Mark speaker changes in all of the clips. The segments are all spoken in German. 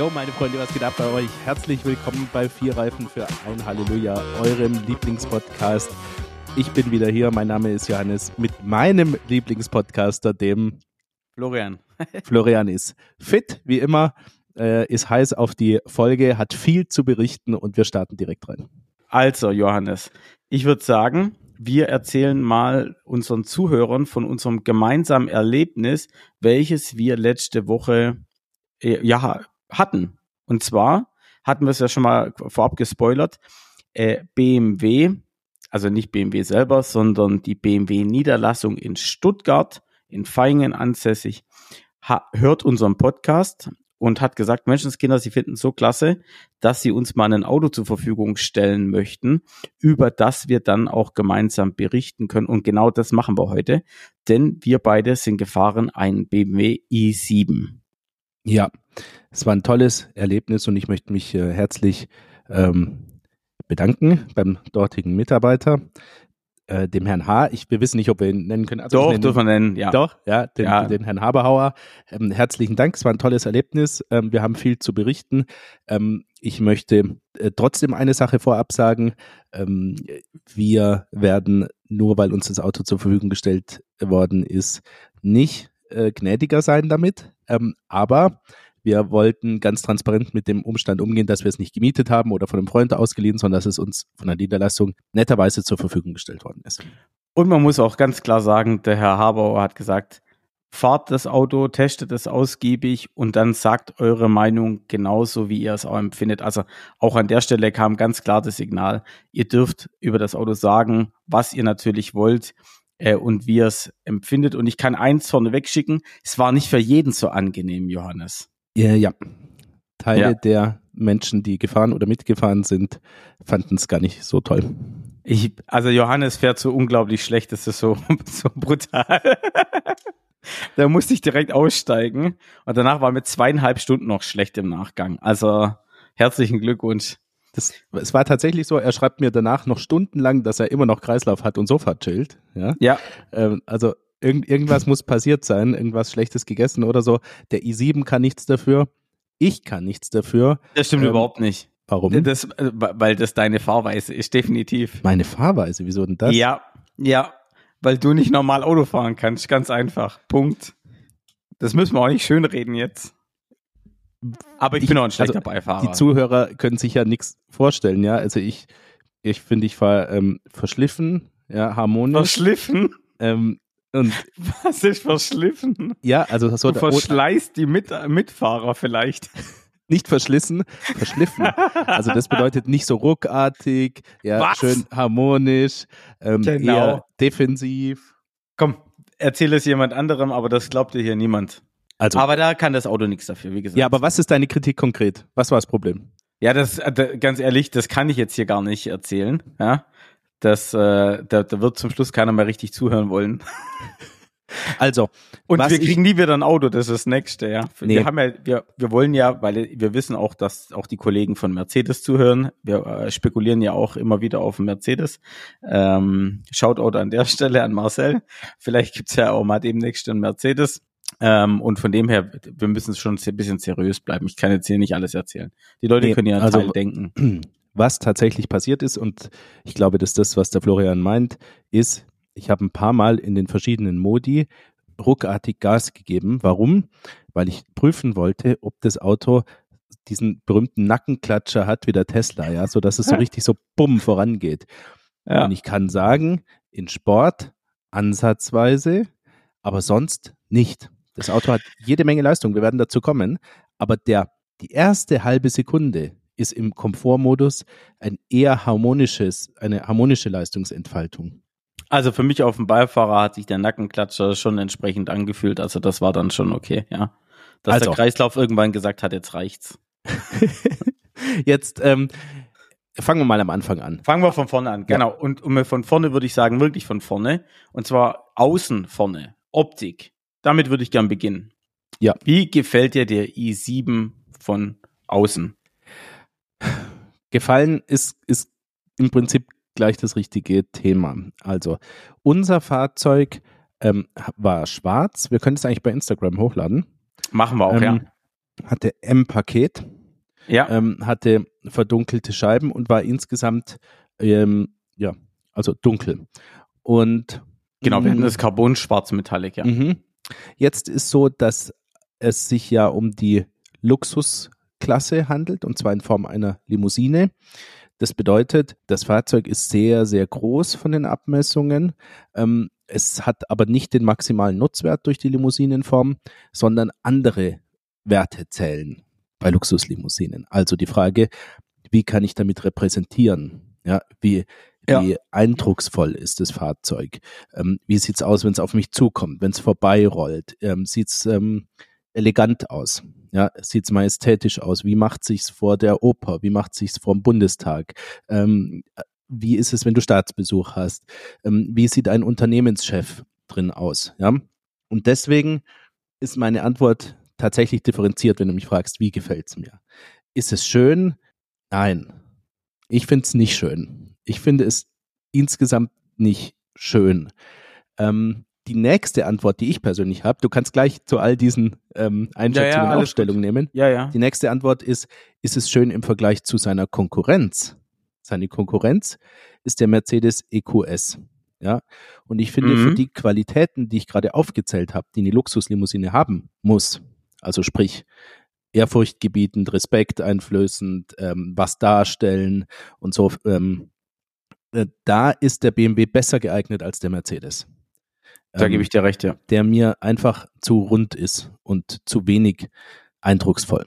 Speaker 1: Yo, meine Freunde, was geht ab bei euch? Herzlich willkommen bei Vier Reifen für ein Halleluja, eurem Lieblingspodcast. Ich bin wieder hier, mein Name ist Johannes, mit meinem Lieblingspodcaster, dem
Speaker 2: Florian.
Speaker 1: Florian ist fit, wie immer, äh, ist heiß auf die Folge, hat viel zu berichten und wir starten direkt rein.
Speaker 2: Also, Johannes, ich würde sagen, wir erzählen mal unseren Zuhörern von unserem gemeinsamen Erlebnis, welches wir letzte Woche äh, ja, hatten. Und zwar hatten wir es ja schon mal vorab gespoilert. Äh, BMW, also nicht BMW selber, sondern die BMW-Niederlassung in Stuttgart, in Feingen ansässig, hört unseren Podcast und hat gesagt, Menschenskinder, sie finden es so klasse, dass sie uns mal ein Auto zur Verfügung stellen möchten, über das wir dann auch gemeinsam berichten können. Und genau das machen wir heute, denn wir beide sind gefahren ein BMW i7.
Speaker 1: Ja, es war ein tolles Erlebnis und ich möchte mich äh, herzlich ähm, bedanken beim dortigen Mitarbeiter, äh, dem Herrn H. Ich, wir wissen nicht, ob wir ihn nennen können.
Speaker 2: Also Doch,
Speaker 1: nennen,
Speaker 2: dürfen wir nennen, ja.
Speaker 1: Doch, ja, den, ja. den Herrn Haberhauer. Ähm, herzlichen Dank, es war ein tolles Erlebnis. Ähm, wir haben viel zu berichten. Ähm, ich möchte äh, trotzdem eine Sache vorab sagen. Ähm, wir werden, nur weil uns das Auto zur Verfügung gestellt worden ist, nicht äh, gnädiger sein damit. Ähm, aber wir wollten ganz transparent mit dem Umstand umgehen, dass wir es nicht gemietet haben oder von einem Freund ausgeliehen, sondern dass es uns von der Niederlassung netterweise zur Verfügung gestellt worden ist.
Speaker 2: Und man muss auch ganz klar sagen, der Herr Habauer hat gesagt, fahrt das Auto, testet es ausgiebig und dann sagt eure Meinung genauso, wie ihr es auch empfindet. Also auch an der Stelle kam ganz klar das Signal, ihr dürft über das Auto sagen, was ihr natürlich wollt äh, und wie ihr es empfindet. Und ich kann eins vorneweg schicken, es war nicht für jeden so angenehm, Johannes.
Speaker 1: Ja, ja. Teile ja. der Menschen, die gefahren oder mitgefahren sind, fanden es gar nicht so toll.
Speaker 2: Ich, also Johannes fährt so unglaublich schlecht, das ist so, so brutal. da musste ich direkt aussteigen und danach war mit zweieinhalb Stunden noch schlecht im Nachgang. Also herzlichen Glückwunsch.
Speaker 1: Das, es war tatsächlich so, er schreibt mir danach noch stundenlang, dass er immer noch Kreislauf hat und Sofa chillt. Ja.
Speaker 2: ja.
Speaker 1: Ähm, also Irgend, irgendwas muss passiert sein, irgendwas Schlechtes gegessen oder so. Der i7 kann nichts dafür. Ich kann nichts dafür.
Speaker 2: Das stimmt ähm, überhaupt nicht.
Speaker 1: Warum?
Speaker 2: Das, äh, weil das deine Fahrweise ist, definitiv.
Speaker 1: Meine Fahrweise? Wieso denn das?
Speaker 2: Ja, ja. Weil du nicht normal Auto fahren kannst. Ganz einfach. Punkt. Das müssen wir auch nicht schönreden jetzt. Aber ich, ich bin auch ein schlechter also, Beifahrer.
Speaker 1: Die Zuhörer können sich ja nichts vorstellen, ja. Also ich, ich finde, ich fahre ähm, verschliffen, ja, harmonisch.
Speaker 2: Verschliffen?
Speaker 1: Ähm, und
Speaker 2: Was ist verschliffen?
Speaker 1: Ja, also so
Speaker 2: du verschleißt die Mit Mitfahrer vielleicht.
Speaker 1: Nicht verschlissen, verschliffen. Also das bedeutet nicht so ruckartig, ja, Was? schön harmonisch, ähm, genau. eher defensiv.
Speaker 2: Komm, erzähl es jemand anderem, aber das glaubt dir hier niemand. Also, aber da kann das Auto nichts dafür, wie gesagt.
Speaker 1: Ja, aber was ist deine Kritik konkret? Was war das Problem?
Speaker 2: Ja, das äh, ganz ehrlich, das kann ich jetzt hier gar nicht erzählen. Ja, dass äh, da, da wird zum Schluss keiner mehr richtig zuhören wollen.
Speaker 1: Also.
Speaker 2: Und wir kriegen nie wieder ein Auto, das ist das nächste, ja. Nee. Wir haben ja, wir, wir wollen ja, weil wir wissen auch, dass auch die Kollegen von Mercedes zuhören. Wir äh, spekulieren ja auch immer wieder auf Mercedes. Ähm, Shoutout an der Stelle an Marcel. Vielleicht gibt's ja auch mal demnächst einen Mercedes. Ähm, und von dem her, wir müssen schon ein bisschen seriös bleiben. Ich kann jetzt hier nicht alles erzählen. Die Leute nee, können ja also, Teil denken.
Speaker 1: was tatsächlich passiert ist, und ich glaube, dass das, was der Florian meint, ist, ich habe ein paar Mal in den verschiedenen Modi ruckartig Gas gegeben. Warum? Weil ich prüfen wollte, ob das Auto diesen berühmten Nackenklatscher hat wie der Tesla, ja, so dass es so richtig so bumm vorangeht. Ja. Und ich kann sagen, in Sport ansatzweise, aber sonst nicht. Das Auto hat jede Menge Leistung, wir werden dazu kommen, aber der die erste halbe Sekunde, ist im Komfortmodus ein eher harmonisches, eine harmonische Leistungsentfaltung.
Speaker 2: Also für mich auf dem Beifahrer hat sich der Nackenklatscher schon entsprechend angefühlt. Also das war dann schon okay, ja. Dass also. der Kreislauf irgendwann gesagt hat, jetzt reicht's.
Speaker 1: jetzt ähm, fangen wir mal am Anfang an.
Speaker 2: Fangen wir von vorne an, genau. Ja. Und, und von vorne würde ich sagen, wirklich von vorne. Und zwar außen vorne, Optik. Damit würde ich gern beginnen.
Speaker 1: Ja.
Speaker 2: Wie gefällt dir der i7 von außen?
Speaker 1: Gefallen ist, ist im Prinzip gleich das richtige Thema. Also unser Fahrzeug ähm, war schwarz. Wir können es eigentlich bei Instagram hochladen.
Speaker 2: Machen wir auch, ähm,
Speaker 1: ja. Hatte M-Paket.
Speaker 2: Ja.
Speaker 1: ähm, hatte verdunkelte Scheiben und war insgesamt ähm, ja, also dunkel. Und
Speaker 2: Genau, wir hatten
Speaker 1: mh,
Speaker 2: das Carbon schwarz Metallic, ja.
Speaker 1: Mhm. Jetzt ist so, dass es sich ja um die Luxusklasse handelt und zwar in Form einer Limousine. Das bedeutet, das Fahrzeug ist sehr, sehr groß von den Abmessungen. Ähm, es hat aber nicht den maximalen Nutzwert durch die Limousinenform, sondern andere Werte zählen bei Luxuslimousinen. Also die Frage, wie kann ich damit repräsentieren? Ja, wie, Wie eindrucksvoll ist das Fahrzeug? Ähm, wie sieht's aus, wenn es auf mich zukommt, wenn es vorbeirollt? Ähm, sieht's ähm, elegant aus? Ja, sieht's majestätisch aus? Wie macht sich's vor der Oper? Wie macht sich's vor dem Bundestag? Ähm, wie ist es, wenn du Staatsbesuch hast? Ähm, wie sieht ein Unternehmenschef drin aus? Ja, und deswegen ist meine Antwort tatsächlich differenziert, wenn du mich fragst, wie gefällt's mir? Ist es schön? Nein. Ich finde es nicht schön. Ich finde es insgesamt nicht schön. Ähm, die nächste Antwort, die ich persönlich habe, du kannst gleich zu all diesen ähm, Einschätzungen
Speaker 2: alles
Speaker 1: auch Stellung nehmen.
Speaker 2: Ja, ja.
Speaker 1: Die nächste Antwort ist, ist es schön im Vergleich zu seiner Konkurrenz? Seine Konkurrenz ist der Mercedes EQS. Ja, und ich finde,
Speaker 2: Mhm.
Speaker 1: für die Qualitäten, die ich gerade aufgezählt habe, die eine Luxuslimousine haben muss, also sprich ehrfurchtgebietend, respekteinflößend, ähm, was darstellen und so, ähm, äh, da ist der BMW besser geeignet als der Mercedes.
Speaker 2: Da
Speaker 1: Ähm,
Speaker 2: gebe ich dir recht, ja.
Speaker 1: der mir einfach zu rund ist und zu wenig eindrucksvoll.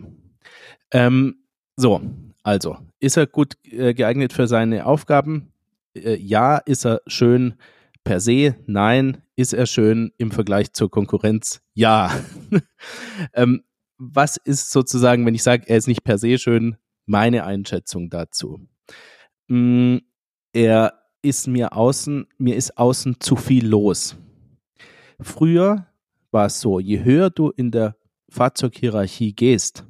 Speaker 1: Ähm, so, also, ist er gut äh, geeignet für seine Aufgaben? Äh, ja, ist er schön per se? Nein. Ist er schön im Vergleich zur Konkurrenz? Ja. ähm, was ist sozusagen, wenn ich sage, er ist nicht per se schön, meine Einschätzung dazu? Mm, er ist mir außen, mir ist außen zu viel los. Früher war es so, je höher du in der Fahrzeughierarchie gehst,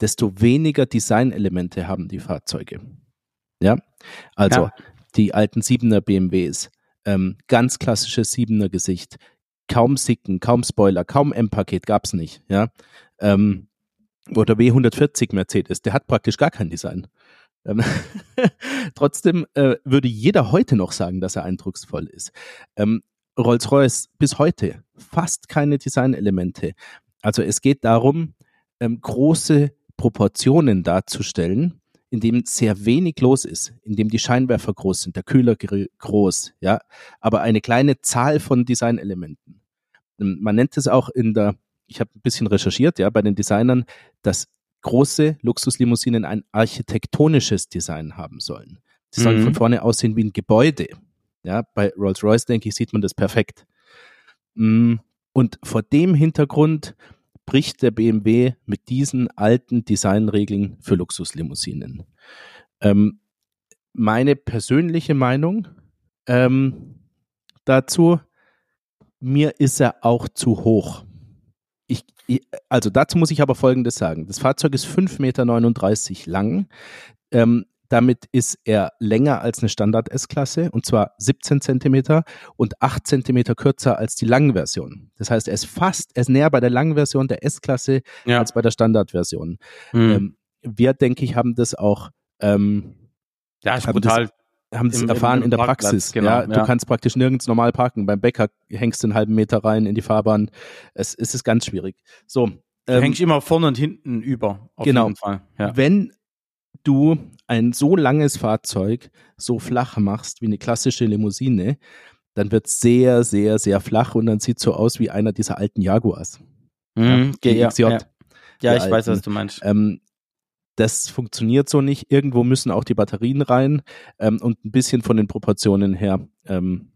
Speaker 1: desto weniger Designelemente haben die Fahrzeuge. Ja, also
Speaker 2: Ja.
Speaker 1: die alten Siebener BMWs, ähm, ganz klassisches Siebener Gesicht, kaum Sicken, kaum Spoiler, kaum M-Paket gab's nicht. Ja, ähm, oder W140 Mercedes, der hat praktisch gar kein Design. Ähm, Trotzdem äh, würde jeder heute noch sagen, dass er eindrucksvoll ist. Ähm, Rolls-Royce bis heute fast keine Designelemente. Also es geht darum, ähm, große Proportionen darzustellen, in dem sehr wenig los ist, in dem die Scheinwerfer groß sind, der Kühler gr- groß, ja, aber eine kleine Zahl von Designelementen. Ähm, Man nennt es auch in der, ich habe ein bisschen recherchiert, ja, bei den Designern, dass große Luxuslimousinen ein architektonisches Design haben sollen. Sie sollen
Speaker 2: Mhm.
Speaker 1: von vorne aussehen wie ein Gebäude. Ja, bei Rolls-Royce, denke ich, sieht man das perfekt. Mm, Und vor dem Hintergrund bricht der BMW mit diesen alten Designregeln für Luxuslimousinen. Ähm, meine persönliche Meinung ähm, dazu, mir ist er auch zu hoch. Also dazu muss ich aber Folgendes sagen. Das Fahrzeug ist 5,39 Meter lang. Ähm, damit ist er länger als eine Standard-S-Klasse und zwar 17 Zentimeter und 8 Zentimeter kürzer als die langen Version. Das heißt, er ist fast, er ist näher bei der langen Version der S-Klasse
Speaker 2: Ja.
Speaker 1: als bei der Standardversion.
Speaker 2: Mhm.
Speaker 1: Ähm, wir, denke ich, haben das auch ähm,
Speaker 2: ja, ist brutal.
Speaker 1: das
Speaker 2: Im- im-
Speaker 1: erfahren
Speaker 2: im
Speaker 1: in der
Speaker 2: Parkplatz,
Speaker 1: Praxis.
Speaker 2: genau,
Speaker 1: ja, du
Speaker 2: ja.
Speaker 1: kannst praktisch nirgends normal parken. Beim Bäcker hängst du einen halben Meter rein in die Fahrbahn. Es, es ist ganz schwierig. So,
Speaker 2: Du
Speaker 1: ähm,
Speaker 2: hängst immer vorne und hinten über. Auf
Speaker 1: Genau.
Speaker 2: Ja.
Speaker 1: wenn du ein so langes Fahrzeug so flach machst wie eine klassische Limousine, dann wird es sehr, sehr, sehr flach und dann sieht so aus wie einer dieser alten Jaguars.
Speaker 2: Mhm. ja,
Speaker 1: XJ.
Speaker 2: ja. ja, ich weiß,
Speaker 1: alten.
Speaker 2: was du meinst.
Speaker 1: Ähm, das funktioniert so nicht. Irgendwo müssen auch die Batterien rein ähm, und ein bisschen von den Proportionen her ähm,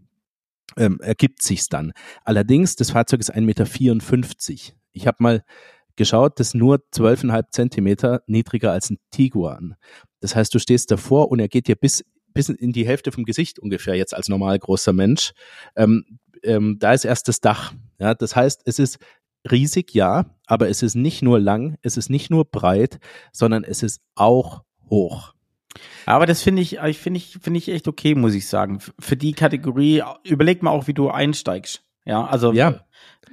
Speaker 1: ähm, ergibt sich's dann. Allerdings, das Fahrzeug ist 1,54 Meter. Ich habe mal geschaut, das ist nur 12,5 Zentimeter niedriger als ein Tiguan. Das heißt, du stehst davor und er geht dir bis, bis in die Hälfte vom Gesicht ungefähr jetzt als normal großer Mensch. Ähm, ähm, da ist erst das Dach. Ja, das heißt, es ist riesig, ja, aber es ist nicht nur lang, es ist nicht nur breit, sondern es ist auch hoch.
Speaker 2: Aber das finde ich, finde ich, finde ich echt okay, muss ich sagen. Für die Kategorie, überleg mal auch, wie du einsteigst. Ja, also,
Speaker 1: Ja.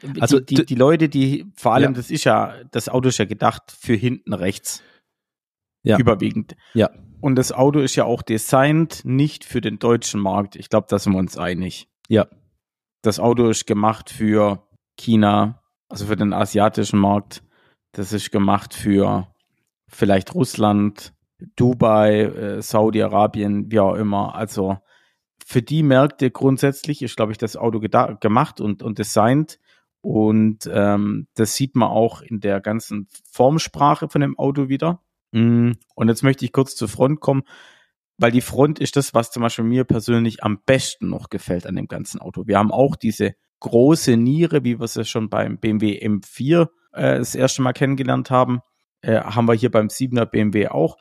Speaker 2: die,
Speaker 1: Also
Speaker 2: die,
Speaker 1: d-
Speaker 2: die Leute, die, vor allem,
Speaker 1: Ja.
Speaker 2: das ist ja, das Auto ist ja gedacht für hinten rechts.
Speaker 1: Ja.
Speaker 2: Überwiegend.
Speaker 1: Ja.
Speaker 2: Und das Auto ist ja auch designt nicht für den deutschen Markt. Ich glaube, da sind wir uns einig.
Speaker 1: Ja.
Speaker 2: Das Auto ist gemacht für China, also für den asiatischen Markt. Das ist gemacht für vielleicht Russland, Dubai, äh, Saudi-Arabien, wie auch immer. Also für die Märkte grundsätzlich ist, glaube ich, das Auto gemacht und, und designt. Und ähm, das sieht man auch in der ganzen Formsprache von dem Auto wieder. Mm, und jetzt möchte ich kurz zur Front kommen, weil die Front ist das, was zum Beispiel mir persönlich am besten noch gefällt an dem ganzen Auto. Wir haben auch diese große Niere, wie wir es ja schon beim BMW M4 äh, das erste Mal kennengelernt haben, äh, haben wir hier beim 7er BMW auch.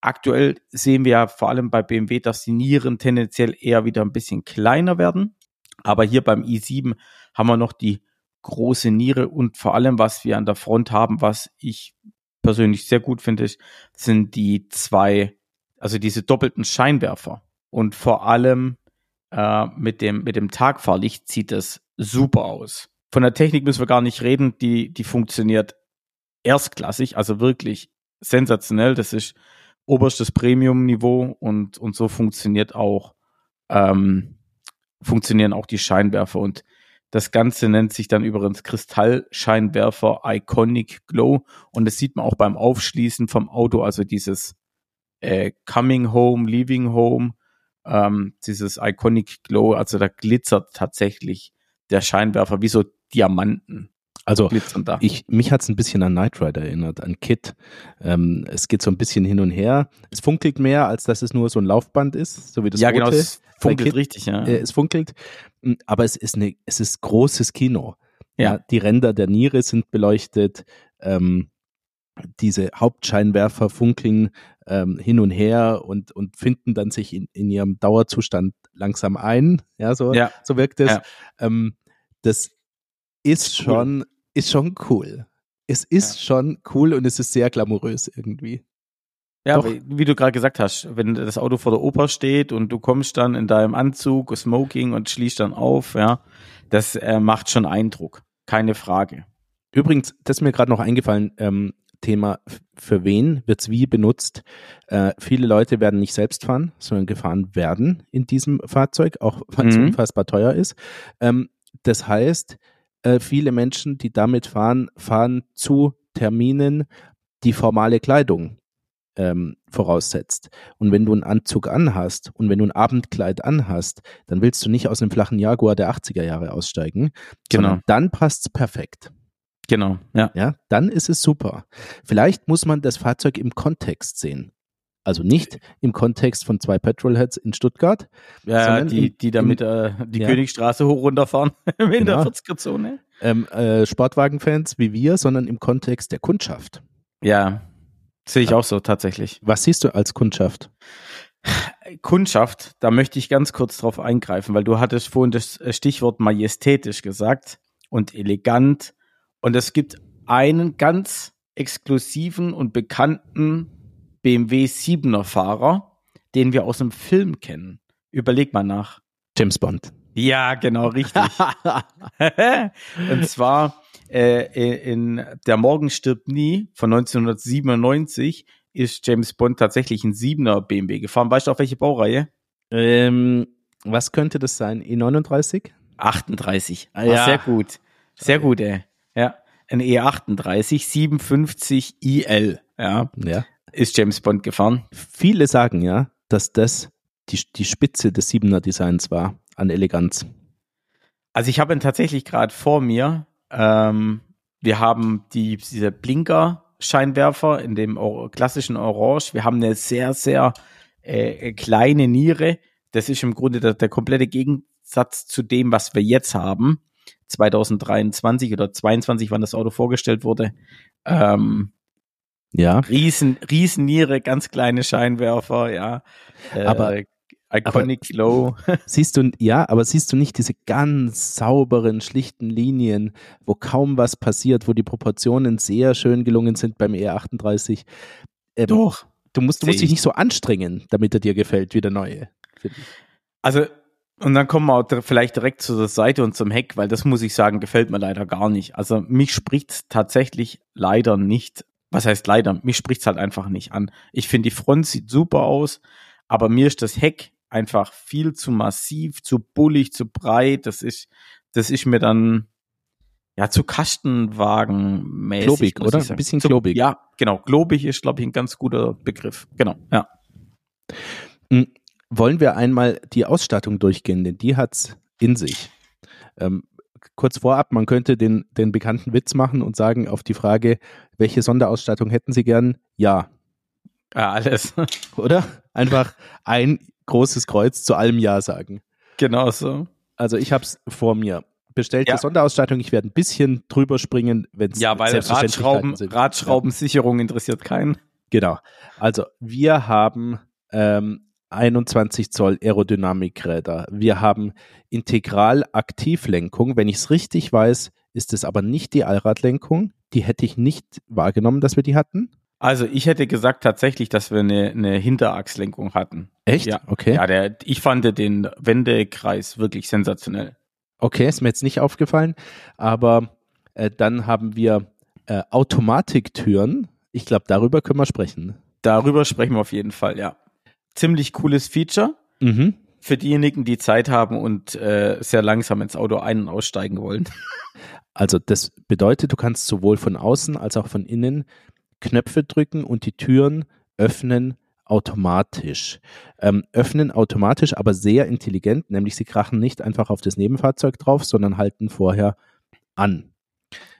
Speaker 2: Aktuell sehen wir ja vor allem bei BMW, dass die Nieren tendenziell eher wieder ein bisschen kleiner werden. Aber hier beim i7 haben wir noch die große Niere und vor allem, was wir an der Front haben, was ich persönlich sehr gut finde, sind die zwei, also diese doppelten Scheinwerfer. Und vor allem äh, mit, dem, mit dem Tagfahrlicht sieht es super aus. Von der Technik müssen wir gar nicht reden, die, die funktioniert erstklassig, also wirklich sensationell. Das ist oberstes Premium-Niveau und, und so funktioniert auch, ähm, funktionieren auch die Scheinwerfer und das Ganze nennt sich dann übrigens Kristallscheinwerfer Iconic Glow und das sieht man auch beim Aufschließen vom Auto, also dieses äh, Coming Home, Leaving Home, ähm, dieses Iconic Glow, also da glitzert tatsächlich der Scheinwerfer wie so Diamanten.
Speaker 1: Also ich, mich hat es ein bisschen an Knight Rider erinnert, an Kit. Ähm, es geht so ein bisschen hin und her. Es funkelt mehr, als dass es nur so ein Laufband ist, so wie das
Speaker 2: Ja, genau, Rote genau, es funkelt richtig, ja.
Speaker 1: Äh, es funkelt, hm, aber es ist eine, es ist großes Kino. Ja. ja die Ränder der Niere sind beleuchtet. Ähm, diese Hauptscheinwerfer funkeln ähm, hin und her und, und finden dann sich in, in ihrem Dauerzustand langsam ein. Ja, so, ja. so wirkt es. Ja. Ähm, das ist schon, cool. ist schon cool. Es ist ja. schon cool und es ist sehr glamourös irgendwie.
Speaker 2: Ja, wie, wie, du gerade gesagt hast, wenn das Auto vor der Oper steht und du kommst dann in deinem Anzug, Smoking und schließt dann auf, ja, das äh, macht schon Eindruck. Keine Frage.
Speaker 1: Übrigens, das ist mir gerade noch eingefallen, ähm, Thema, für wen wird es wie benutzt? Äh, viele Leute werden nicht selbst fahren, sondern gefahren werden in diesem Fahrzeug, auch weil es mhm. unfassbar teuer ist. Ähm, das heißt, äh, viele Menschen, die damit fahren, fahren zu Terminen, die formale Kleidung ähm, voraussetzt. Und wenn du einen Anzug anhast und wenn du ein Abendkleid anhast, dann willst du nicht aus einem flachen Jaguar der 80er Jahre aussteigen. Genau. Dann passt es perfekt.
Speaker 2: Genau, ja.
Speaker 1: Ja, dann ist es super. Vielleicht muss man das Fahrzeug im Kontext sehen. Also nicht im Kontext von zwei Petrolheads in Stuttgart.
Speaker 2: Ja, die, die damit äh, die ja. Königstraße hoch runterfahren in genau. der 40er-Zone.
Speaker 1: Ähm, äh, Sportwagenfans wie wir, sondern im Kontext der Kundschaft.
Speaker 2: Ja, sehe ich auch so tatsächlich.
Speaker 1: Was siehst du als Kundschaft?
Speaker 2: Kundschaft, da möchte ich ganz kurz drauf eingreifen, weil du hattest vorhin das Stichwort majestätisch gesagt und elegant und es gibt einen ganz exklusiven und bekannten BMW 7er Fahrer, den wir aus dem Film kennen. Überleg mal nach.
Speaker 1: James Bond.
Speaker 2: Ja, genau, richtig. und zwar äh, in Der Morgen stirbt nie von 1997 ist James Bond tatsächlich ein 7er BMW gefahren. Weißt du, auf welche Baureihe?
Speaker 1: Ähm, was könnte das sein? E39?
Speaker 2: 38. Ah, ja. Sehr gut. Sehr gut, ey. Ja, ein E38 57 IL, ja, ja, ist James Bond gefahren.
Speaker 1: Viele sagen ja, dass das die, die Spitze des 7er Designs war an Eleganz.
Speaker 2: Also ich habe ihn tatsächlich gerade vor mir. Ähm, wir haben die, diese Blinker-Scheinwerfer in dem klassischen Orange. Wir haben eine sehr, sehr äh, kleine Niere. Das ist im Grunde der, der komplette Gegensatz zu dem, was wir jetzt haben. 2023 oder 22, wann das Auto vorgestellt wurde. Ähm, ja. Riesen, Riesenniere, ganz kleine Scheinwerfer, ja.
Speaker 1: Äh, aber Iconic aber, Low. Siehst du, ja, aber siehst du nicht diese ganz sauberen, schlichten Linien, wo kaum was passiert, wo die Proportionen sehr schön gelungen sind beim E38?
Speaker 2: Ähm, Doch.
Speaker 1: Du musst, du musst dich nicht so anstrengen, damit er dir gefällt wie der neue.
Speaker 2: Also und dann kommen wir auch vielleicht direkt zu der Seite und zum Heck, weil das muss ich sagen, gefällt mir leider gar nicht. Also mich spricht tatsächlich leider nicht. was heißt leider, mich spricht's halt einfach nicht an. Ich finde, die Front sieht super aus, aber mir ist das Heck einfach viel zu massiv, zu bullig, zu breit. Das ist, das ist mir dann ja zu Kastenwagen-mäßig.
Speaker 1: Globig, oder? Ein bisschen
Speaker 2: zu,
Speaker 1: globig.
Speaker 2: Ja, genau. Globig ist, glaube ich, ein ganz guter Begriff. Genau, ja.
Speaker 1: Hm, wollen wir einmal die Ausstattung durchgehen, denn die hat's in sich. Ähm, kurz vorab, man könnte den, den bekannten Witz machen und sagen auf die Frage, welche Sonderausstattung hätten Sie gern? Ja.
Speaker 2: Ja, alles.
Speaker 1: Oder? Einfach ein großes Kreuz zu allem Ja sagen.
Speaker 2: Genau so.
Speaker 1: Also ich habe es vor mir. Bestellte ja. Sonderausstattung, ich werde ein bisschen drüber springen, wenn es
Speaker 2: Ja, weil Radschrauben, Radschraubensicherung interessiert keinen.
Speaker 1: Genau. Also wir haben ähm, 21 Zoll Aerodynamikräder. Wir haben Integral-Aktivlenkung. Wenn ich es richtig weiß, ist es aber nicht die Allradlenkung. Die hätte ich nicht wahrgenommen, dass wir die hatten.
Speaker 2: Also ich hätte gesagt tatsächlich, dass wir eine, eine Hinterachslenkung hatten.
Speaker 1: Echt?
Speaker 2: Ja,
Speaker 1: okay.
Speaker 2: Ja, der, ich fand den Wendekreis wirklich sensationell.
Speaker 1: Okay, ist mir jetzt nicht aufgefallen, aber äh, dann haben wir äh, Automatiktüren. Ich glaube, darüber können wir sprechen.
Speaker 2: Darüber sprechen wir auf jeden Fall, ja ziemlich cooles Feature.
Speaker 1: Mhm.
Speaker 2: Für diejenigen, die Zeit haben und äh, sehr langsam ins Auto ein- und aussteigen wollen.
Speaker 1: Also das bedeutet, du kannst sowohl von außen als auch von innen Knöpfe drücken und die Türen öffnen automatisch. Ähm, öffnen automatisch, aber sehr intelligent, nämlich sie krachen nicht einfach auf das Nebenfahrzeug drauf, sondern halten vorher an.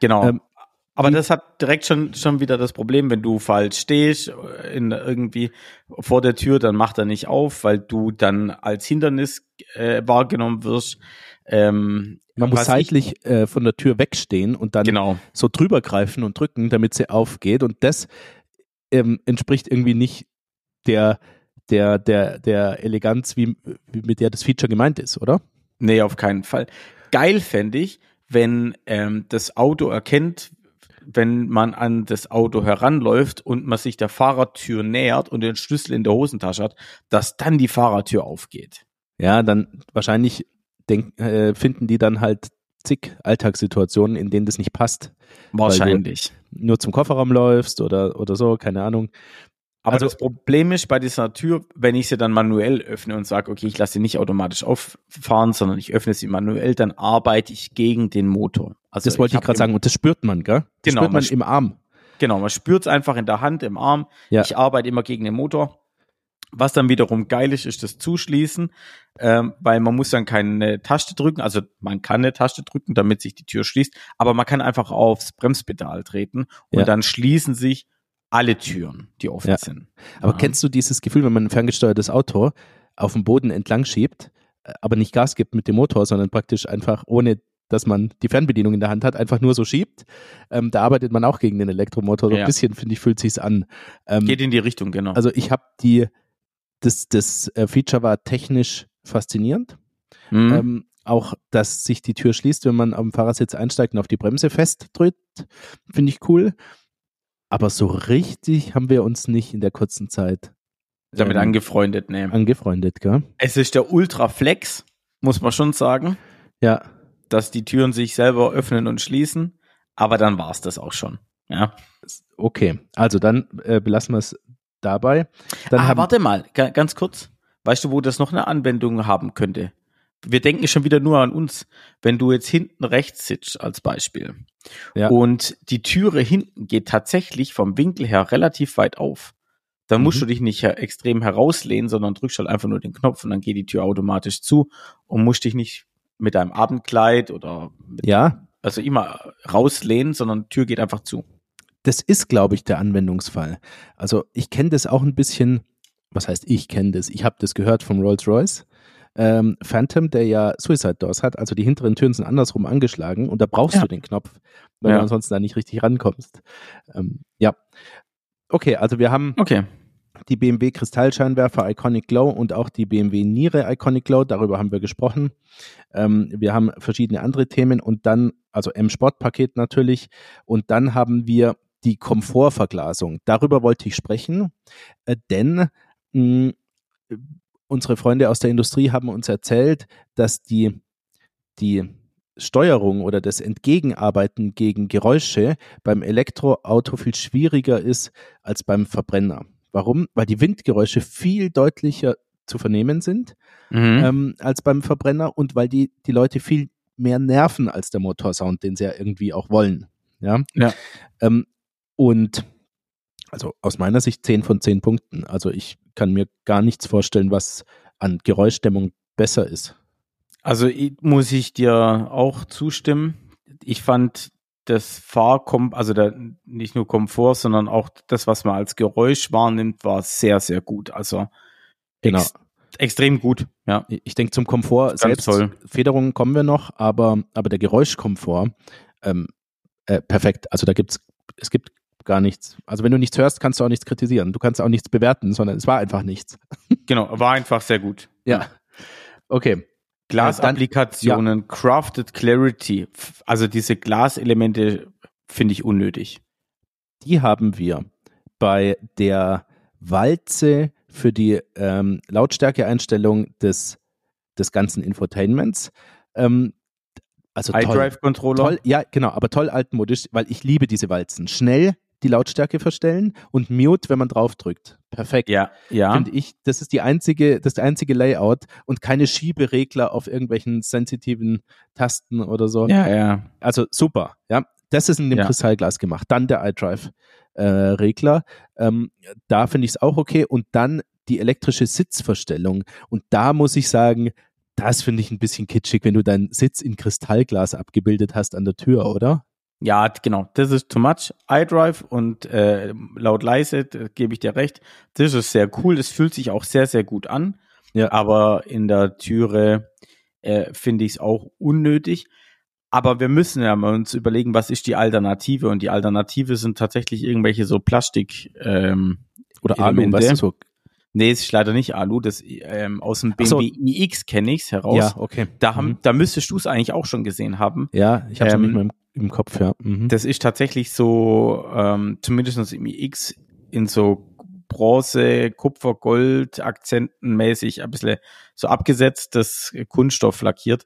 Speaker 2: Genau. Ähm, aber das hat direkt schon, schon wieder das Problem, wenn du falsch stehst, in irgendwie vor der Tür, dann macht er nicht auf, weil du dann als Hindernis äh, wahrgenommen wirst. Ähm,
Speaker 1: Man muss seitlich äh, von der Tür wegstehen und dann
Speaker 2: genau.
Speaker 1: so drüber greifen und drücken, damit sie aufgeht. Und das ähm, entspricht irgendwie nicht der, der, der, der Eleganz, wie, wie mit der das Feature gemeint ist, oder?
Speaker 2: Nee, auf keinen Fall. Geil fände ich, wenn ähm, das Auto erkennt, wenn man an das Auto heranläuft und man sich der Fahrertür nähert und den Schlüssel in der Hosentasche hat, dass dann die Fahrertür aufgeht.
Speaker 1: Ja, dann wahrscheinlich denk, äh, finden die dann halt zig Alltagssituationen, in denen das nicht passt.
Speaker 2: Wahrscheinlich.
Speaker 1: nur zum Kofferraum läufst oder, oder so, keine Ahnung.
Speaker 2: Aber also, das Problem ist bei dieser Tür, wenn ich sie dann manuell öffne und sage, okay, ich lasse sie nicht automatisch auffahren, sondern ich öffne sie manuell, dann arbeite ich gegen den Motor.
Speaker 1: Also das wollte ich, ich gerade sagen und das spürt man, gell? Das
Speaker 2: genau,
Speaker 1: spürt man, man im Arm.
Speaker 2: Genau, man spürt es einfach in der Hand, im Arm.
Speaker 1: Ja.
Speaker 2: Ich arbeite immer gegen den Motor. Was dann wiederum geil ist, ist das Zuschließen, ähm, weil man muss dann keine Taste drücken, also man kann eine Taste drücken, damit sich die Tür schließt, aber man kann einfach aufs Bremspedal treten und
Speaker 1: Ja.
Speaker 2: dann schließen sich alle Türen, die offen
Speaker 1: Ja.
Speaker 2: sind.
Speaker 1: Aber
Speaker 2: Ja.
Speaker 1: kennst du dieses Gefühl, wenn man ein ferngesteuertes Auto auf dem Boden entlang schiebt, äh, aber nicht Gas gibt mit dem Motor, sondern praktisch einfach ohne dass man die Fernbedienung in der Hand hat, einfach nur so schiebt. Ähm, da arbeitet man auch gegen den Elektromotor. So
Speaker 2: Ja.
Speaker 1: ein bisschen, finde ich, fühlt sich's an. Ähm,
Speaker 2: Geht in die Richtung, genau.
Speaker 1: also ich habe die, das, das äh, Feature war technisch faszinierend.
Speaker 2: Mhm.
Speaker 1: Ähm, auch, dass sich die Tür schließt, wenn man am Fahrersitz einsteigt und auf die Bremse festdrückt, finde ich cool. Aber so richtig haben wir uns nicht in der kurzen Zeit
Speaker 2: damit
Speaker 1: ähm,
Speaker 2: angefreundet, ne.
Speaker 1: angefreundet, gell?
Speaker 2: Es ist der Ultraflex, muss man schon sagen,
Speaker 1: Ja,
Speaker 2: dass die Türen sich selber öffnen und schließen. Aber dann war's das auch schon. Ja.
Speaker 1: okay. Also dann äh, belassen wir es dabei. Dann
Speaker 2: ah, warte mal, ga, ganz kurz. Weißt du, wo das noch eine Anwendung haben könnte? Wir denken schon wieder nur an uns. Wenn du jetzt hinten rechts sitzt, als Beispiel,
Speaker 1: Ja.
Speaker 2: und die Türe hinten geht tatsächlich vom Winkel her relativ weit auf, dann musst
Speaker 1: Mhm.
Speaker 2: du dich nicht extrem herauslehnen, sondern drückst halt einfach nur den Knopf und dann geht die Tür automatisch zu und musst dich nicht mit deinem Abendkleid oder mit,
Speaker 1: ja,
Speaker 2: also immer rauslehnen, sondern die Tür geht einfach zu.
Speaker 1: das ist, glaube ich, der Anwendungsfall. Also ich kenne das auch ein bisschen, was heißt ich kenne das? Ich habe das gehört vom Rolls-Royce. Ähm, Phantom, der ja Suicide Doors hat, also die hinteren Türen sind andersrum angeschlagen und da brauchst
Speaker 2: Ja.
Speaker 1: du den Knopf, weil
Speaker 2: Ja.
Speaker 1: du ansonsten da nicht richtig rankommst. Ähm, ja. Okay, also wir haben
Speaker 2: Okay.
Speaker 1: die BMW Kristallscheinwerfer Iconic Glow und auch die BMW Niere Iconic Glow, darüber haben wir gesprochen. Ähm, wir haben verschiedene andere Themen und dann, also M-Sport-Paket natürlich, und dann haben wir die Komfortverglasung. Darüber wollte ich sprechen, äh, denn mh, unsere Freunde aus der Industrie haben uns erzählt, dass die, die Steuerung oder das Entgegenarbeiten gegen Geräusche beim Elektroauto viel schwieriger ist als beim Verbrenner. Warum? Weil die Windgeräusche viel deutlicher zu vernehmen sind
Speaker 2: Mhm.
Speaker 1: ähm, als beim Verbrenner und weil die, die Leute viel mehr nerven als der Motorsound, den sie ja irgendwie auch wollen. Ja.
Speaker 2: Ja.
Speaker 1: Ähm, und also aus meiner Sicht 10 von 10 Punkten. Also ich kann mir gar nichts vorstellen, was an Geräuschdämmung besser ist.
Speaker 2: Also ich, muss ich dir auch zustimmen. Ich fand das Fahrkom, also der, nicht nur Komfort, sondern auch das, was man als Geräusch wahrnimmt, war sehr, sehr gut. Also
Speaker 1: Genau.
Speaker 2: ex extrem gut. Ja,
Speaker 1: Ich denke, zum Komfort selbst,
Speaker 2: toll.
Speaker 1: Federungen kommen wir noch, aber, aber der Geräuschkomfort, ähm, äh, perfekt. Also da gibt's, es gibt gar nichts. Also wenn du nichts hörst, kannst du auch nichts kritisieren. Du kannst auch nichts bewerten, sondern es war einfach nichts.
Speaker 2: genau, war einfach sehr gut.
Speaker 1: Ja. Okay.
Speaker 2: Glasapplikationen, Crafted Clarity, also diese Glaselemente finde ich unnötig.
Speaker 1: Die haben wir bei der Walze für die ähm, Lautstärkeeinstellung des, des ganzen Infotainments. Ähm, also
Speaker 2: iDrive-Controller.
Speaker 1: Toll, ja, genau, aber toll altmodisch, weil ich liebe diese Walzen. Schnell die Lautstärke verstellen und Mute, wenn man draufdrückt. Perfekt.
Speaker 2: Ja, ja.
Speaker 1: Finde ich, das ist die einzige, das einzige Layout und keine Schieberegler auf irgendwelchen sensitiven Tasten oder so.
Speaker 2: Ja, ja.
Speaker 1: Also super, ja. Das ist in dem
Speaker 2: Ja.
Speaker 1: Kristallglas gemacht. Dann der iDrive-Regler. ähm, da finde ich es auch okay. Und dann die elektrische Sitzverstellung. Und da muss ich sagen, das finde ich ein bisschen kitschig, wenn du deinen Sitz in Kristallglas abgebildet hast an der Tür, oder?
Speaker 2: Ja, genau. Das ist too much. iDrive und äh, laut leise, da gebe ich dir recht. Das ist sehr cool. Das fühlt sich auch sehr, sehr gut an.
Speaker 1: Ja.
Speaker 2: Aber in der Türe äh, finde ich es auch unnötig. Aber wir müssen ja mal uns überlegen, was ist die Alternative? Und die Alternative sind tatsächlich irgendwelche so Plastik ähm,
Speaker 1: Oder Alu,
Speaker 2: Elemente.
Speaker 1: weißt du.
Speaker 2: Nee, es ist leider nicht Alu. Das ähm, aus dem
Speaker 1: Ach so.
Speaker 2: BMW iX kenne ich's heraus.
Speaker 1: Ja, okay.
Speaker 2: Da, haben,
Speaker 1: Mhm.
Speaker 2: da müsstest du es eigentlich auch schon gesehen haben.
Speaker 1: Ja, ich habe schon
Speaker 2: Ähm,
Speaker 1: nicht mehr im, Kopf, ja. Mhm.
Speaker 2: Das ist tatsächlich so, ähm, zumindest im iX, in so Bronze, Kupfer, Gold, Akzentenmäßig ein bisschen so abgesetztes Kunststoff lackiert.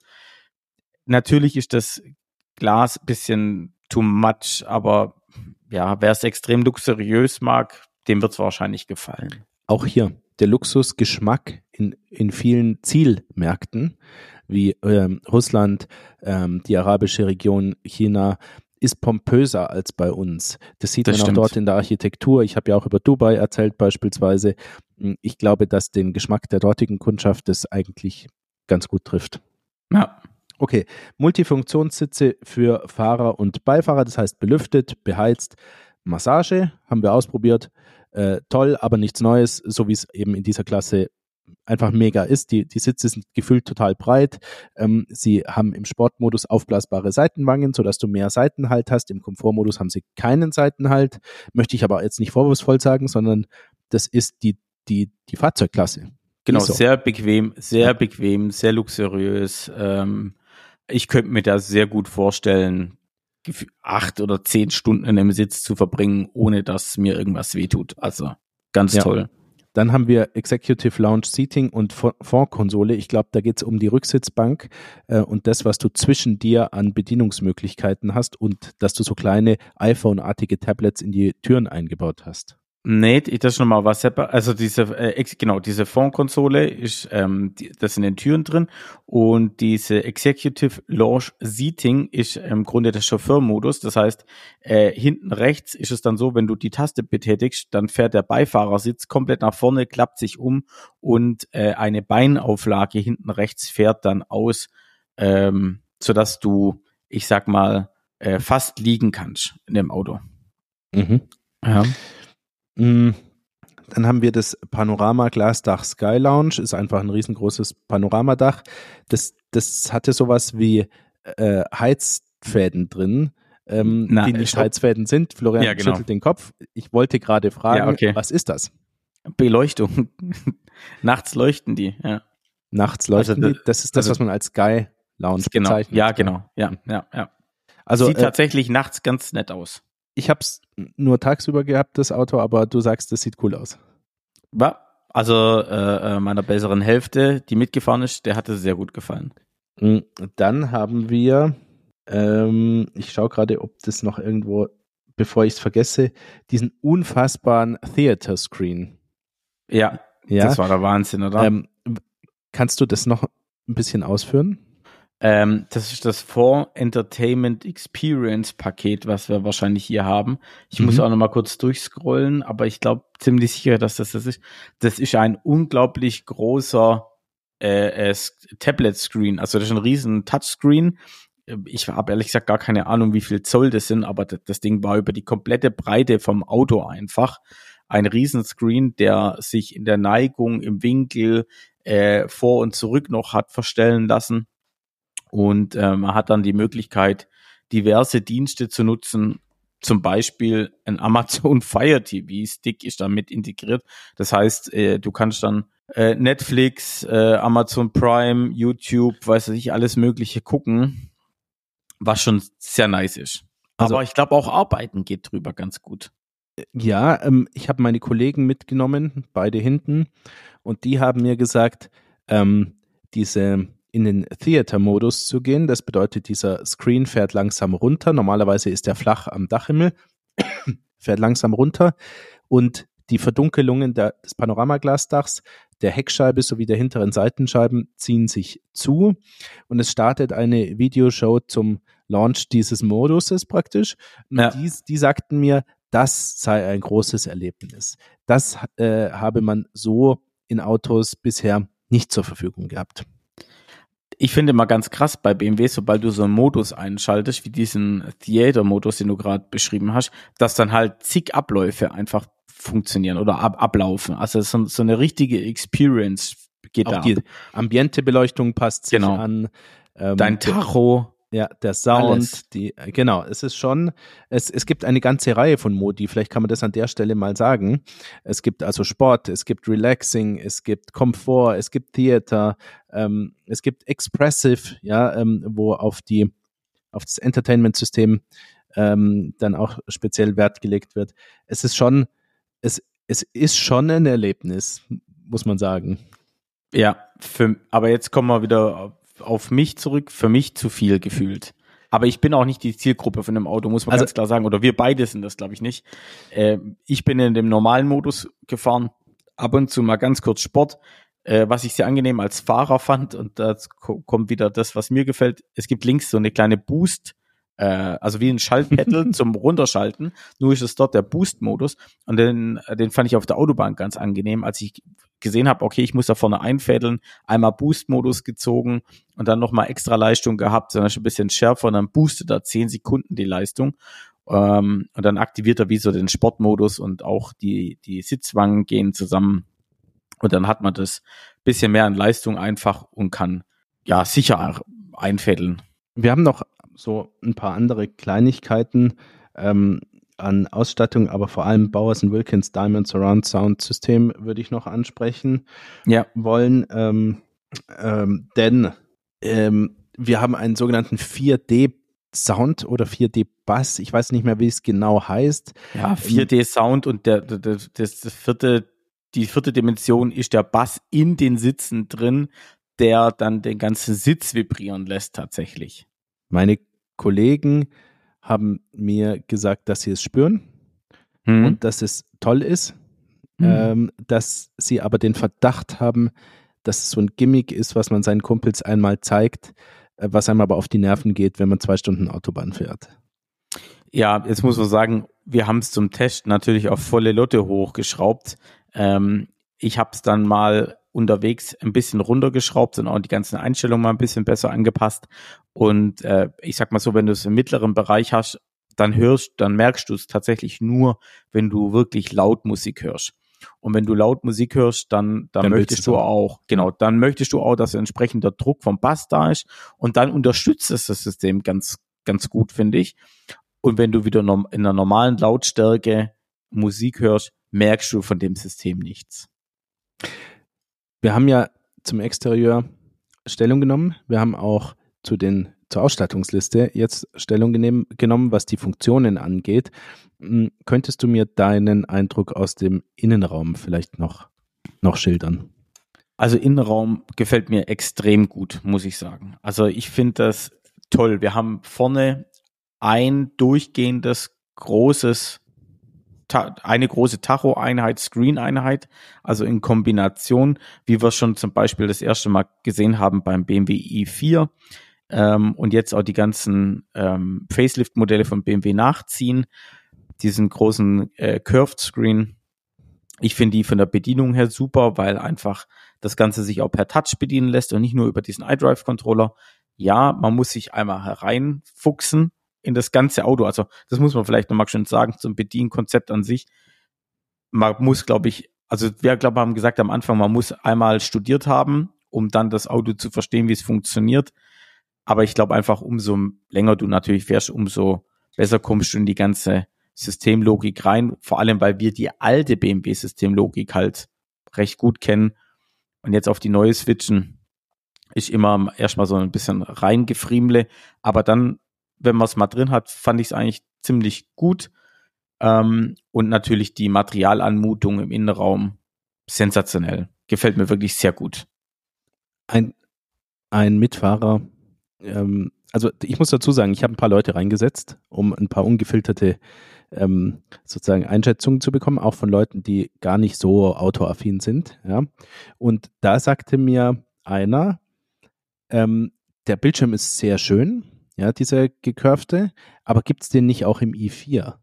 Speaker 2: Natürlich ist das Glas ein bisschen too much, aber ja, wer es extrem luxuriös mag, dem wird es wahrscheinlich gefallen.
Speaker 1: Auch hier der Luxusgeschmack in, in vielen Zielmärkten wie ähm, Russland, ähm, die arabische Region, China, ist pompöser als bei uns. Das sieht
Speaker 2: Das
Speaker 1: man
Speaker 2: stimmt.
Speaker 1: auch dort in der Architektur. Ich habe ja auch über Dubai erzählt beispielsweise. Ich glaube, dass den Geschmack der dortigen Kundschaft das eigentlich ganz gut trifft.
Speaker 2: Ja,
Speaker 1: Okay, Multifunktionssitze für Fahrer und Beifahrer, das heißt belüftet, beheizt, Massage haben wir ausprobiert. Äh, toll, aber nichts Neues, so wie es eben in dieser Klasse einfach mega ist. Die, die Sitze sind gefühlt total breit. Ähm, sie haben im Sportmodus aufblasbare Seitenwangen, sodass du mehr Seitenhalt hast. Im Komfortmodus haben sie keinen Seitenhalt. Möchte ich aber jetzt nicht vorwurfsvoll sagen, sondern das ist die, die, die Fahrzeugklasse.
Speaker 2: genau,
Speaker 1: so.
Speaker 2: sehr bequem, sehr
Speaker 1: Ja.
Speaker 2: bequem, sehr luxuriös. Ähm, ich könnte mir da sehr gut vorstellen, acht oder zehn Stunden in einem Sitz zu verbringen, ohne dass mir irgendwas wehtut. Also ganz
Speaker 1: Ja.
Speaker 2: toll.
Speaker 1: Dann haben wir Executive Lounge Seating und Fo- Fondkonsole. Ich glaube, da geht es um die Rücksitzbank äh, und das, was du zwischen dir an Bedienungsmöglichkeiten hast und dass du so kleine iPhone-artige Tablets in die Türen eingebaut hast.
Speaker 2: Nee, das ist nochmal was separat. Also diese, äh, genau, diese Fondkonsole ist, ähm, die, das in den Türen drin und diese Executive Lounge Seating ist im Grunde der Chauffeurmodus. Das heißt, äh, hinten rechts ist es dann so, wenn du die Taste betätigst, dann fährt der Beifahrersitz komplett nach vorne, klappt sich um und äh, eine Beinauflage hinten rechts fährt dann aus, ähm, sodass du, ich sag mal, äh, fast liegen kannst in dem Auto.
Speaker 1: Mhm.
Speaker 2: Ja.
Speaker 1: Mm, Dann haben wir das Panorama-Glasdach Sky Lounge, ist einfach ein riesengroßes Panoramadach. Das, das hatte sowas wie äh, Heizfäden drin, ähm,
Speaker 2: Na,
Speaker 1: die nicht. Heizfäden sind. Florian
Speaker 2: Ja, genau.
Speaker 1: schüttelt den Kopf. Ich wollte gerade fragen,
Speaker 2: Ja, okay.
Speaker 1: was ist das?
Speaker 2: Beleuchtung. Nachts leuchten die, ja.
Speaker 1: Nachts leuchten
Speaker 2: Also,
Speaker 1: die. Das ist das,
Speaker 2: also-
Speaker 1: was man als Sky Lounge
Speaker 2: Genau.
Speaker 1: bezeichnet.
Speaker 2: Ja, genau. Ja, ja, ja.
Speaker 1: Also
Speaker 2: Sieht
Speaker 1: äh,
Speaker 2: tatsächlich nachts ganz nett aus.
Speaker 1: Ich habe es nur tagsüber gehabt, das Auto, aber du sagst, das sieht cool aus.
Speaker 2: War also äh, äh, meiner besseren Hälfte, die mitgefahren ist, der hatte sehr gut gefallen.
Speaker 1: Mm, dann haben wir, ähm, ich schaue gerade, ob das noch irgendwo, bevor ich es vergesse, diesen unfassbaren Theater Screen.
Speaker 2: Ja, ja, das war der Wahnsinn, oder? Ähm,
Speaker 1: kannst du das noch ein bisschen ausführen?
Speaker 2: Ähm, das ist das For Entertainment Experience Paket, was wir wahrscheinlich hier haben. Ich mhm. muss auch noch mal kurz durchscrollen, aber ich glaube ziemlich sicher, dass das das ist. Das ist ein unglaublich großer äh, Tablet Screen. Also das ist ein riesen Touchscreen. Ich habe ehrlich gesagt gar keine Ahnung, wie viel Zoll das sind, aber das, das Ding war über die komplette Breite vom Auto einfach ein Riesenscreen, der sich in der Neigung, im Winkel, äh, vor und zurück noch hat verstellen lassen. Und äh, man hat dann die Möglichkeit, diverse Dienste zu nutzen. Zum Beispiel ein Amazon Fire TV Stick ist damit integriert. Das heißt, äh, du kannst dann äh, Netflix, äh, Amazon Prime, YouTube, weiß ich, alles Mögliche gucken, was schon sehr nice ist. Also, Aber ich glaube auch Arbeiten geht drüber ganz gut.
Speaker 1: Ja, ähm, ich habe meine Kollegen mitgenommen, beide hinten, und die haben mir gesagt, ähm, diese in den Theater-Modus zu gehen. Das bedeutet, dieser Screen fährt langsam runter. Normalerweise ist er flach am Dachhimmel, fährt langsam runter und die Verdunkelungen der, des Panoramaglasdachs, der Heckscheibe sowie der hinteren Seitenscheiben ziehen sich zu und es startet eine Videoshow zum Launch dieses Moduses praktisch. Ja. Die, die sagten mir, das sei ein großes Erlebnis. Das äh, habe man so in Autos bisher nicht zur Verfügung gehabt.
Speaker 2: Ich finde mal ganz krass bei BMW, sobald du so einen Modus einschaltest, wie diesen Theater-Modus, den du gerade beschrieben hast, dass dann halt zig Abläufe einfach funktionieren oder ab ablaufen. Also so, so eine richtige Experience geht Auch da. Die
Speaker 1: Ambiente-Beleuchtung passt sich genau. an.
Speaker 2: Ähm, Dein Tacho.
Speaker 1: Ja, der Sound, Alles. die, äh, genau, es ist schon, es, es gibt eine ganze Reihe von Modi, vielleicht kann man das an der Stelle mal sagen. Es gibt also Sport, es gibt Relaxing, es gibt Komfort, es gibt Theater, ähm, es gibt Expressive, ja, ähm, wo auf die, auf das Entertainment-System ähm, dann auch speziell Wert gelegt wird. Es ist schon, es, es ist schon ein Erlebnis, muss man sagen.
Speaker 2: Ja, für, aber jetzt kommen wir wieder auf mich zurück, für mich zu viel gefühlt. Aber ich bin auch nicht die Zielgruppe von dem Auto, muss man also, ganz klar sagen. Oder wir beide sind das, glaube ich, nicht. Äh, ich bin in dem normalen Modus gefahren, ab und zu mal ganz kurz Sport, äh, was ich sehr angenehm als Fahrer fand. Und da kommt wieder das, was mir gefällt. Es gibt links so eine kleine Boost- äh, also wie ein Schaltpedal zum Runterschalten, nur ist es dort der Boost-Modus. Und den, den fand ich auf der Autobahn ganz angenehm, als ich gesehen habe, okay, ich muss da vorne einfädeln, einmal Boost-Modus gezogen und dann nochmal extra Leistung gehabt, sondern schon ein bisschen schärfer. Und dann boostet er zehn Sekunden die Leistung. Ähm, und dann aktiviert er wie so den Sportmodus und auch die, die Sitzwangen gehen zusammen. Und dann hat man das bisschen mehr an Leistung einfach und kann ja sicher einfädeln.
Speaker 1: Wir haben noch so ein paar andere Kleinigkeiten ähm, an Ausstattung, aber vor allem Bowers Wilkins Diamond Surround Sound System würde ich noch ansprechen ja. wollen. Ähm, ähm, denn ähm, wir haben einen sogenannten 4D Sound oder 4D Bass. Ich weiß nicht mehr, wie es genau heißt.
Speaker 2: Ja, 4D Sound und der, der, der das vierte, die vierte Dimension ist der Bass in den Sitzen drin, der dann den ganzen Sitz vibrieren lässt tatsächlich.
Speaker 1: Meine Kollegen haben mir gesagt, dass sie es spüren mhm. und dass es toll ist, mhm. ähm, dass sie aber den Verdacht haben, dass es so ein Gimmick ist, was man seinen Kumpels einmal zeigt, äh, was einem aber auf die Nerven geht, wenn man zwei Stunden Autobahn fährt.
Speaker 2: Ja, jetzt muss man sagen, wir haben es zum Test natürlich auf volle Lotte hochgeschraubt. Ähm, ich habe es dann mal unterwegs ein bisschen runtergeschraubt und auch die ganzen Einstellungen mal ein bisschen besser angepasst. Und äh, ich sag mal so, wenn du es im mittleren Bereich hast, dann hörst, dann merkst du es tatsächlich nur, wenn du wirklich laut Musik hörst. Und wenn du laut Musik hörst, dann, dann, dann möchtest du auch, genau, dann möchtest du auch, dass entsprechender Druck vom Bass da ist. Und dann unterstützt es das System ganz, ganz gut, finde ich. Und wenn du wieder in einer normalen Lautstärke Musik hörst, merkst du von dem System nichts.
Speaker 1: Wir haben ja zum Exterieur Stellung genommen. Wir haben auch zu den zur Ausstattungsliste jetzt Stellung genommen, was die Funktionen angeht. Hm, könntest du mir deinen Eindruck aus dem Innenraum vielleicht noch, noch schildern?
Speaker 2: Also Innenraum gefällt mir extrem gut, muss ich sagen. Also ich finde das toll. Wir haben vorne ein durchgehendes großes eine große Tacho-Einheit, Screen-Einheit, also in Kombination, wie wir schon zum Beispiel das erste Mal gesehen haben beim BMW i4 ähm, und jetzt auch die ganzen ähm, Facelift-Modelle von BMW nachziehen, diesen großen äh, Curved Screen. Ich finde die von der Bedienung her super, weil einfach das Ganze sich auch per Touch bedienen lässt und nicht nur über diesen iDrive-Controller. Ja, man muss sich einmal hereinfuchsen in das ganze Auto. Also das muss man vielleicht nochmal schön sagen zum Bedienkonzept an sich. Man muss, glaube ich, also wir, glaube haben gesagt am Anfang, man muss einmal studiert haben, um dann das Auto zu verstehen, wie es funktioniert. Aber ich glaube einfach, umso länger du natürlich fährst, umso besser kommst du in die ganze Systemlogik rein. Vor allem, weil wir die alte BMW-Systemlogik halt recht gut kennen und jetzt auf die neue switchen, ist immer erstmal so ein bisschen reingefriemle. Aber dann, wenn man es mal drin hat, fand ich es eigentlich ziemlich gut. Ähm, und natürlich die Materialanmutung im Innenraum sensationell. Gefällt mir wirklich sehr gut.
Speaker 1: Ein, ein Mitfahrer, ähm, also ich muss dazu sagen, ich habe ein paar Leute reingesetzt, um ein paar ungefilterte ähm, sozusagen Einschätzungen zu bekommen, auch von Leuten, die gar nicht so autoaffin sind. Ja. Und da sagte mir einer, ähm, der Bildschirm ist sehr schön, ja, dieser gekurfte, aber gibt es den nicht auch im i4?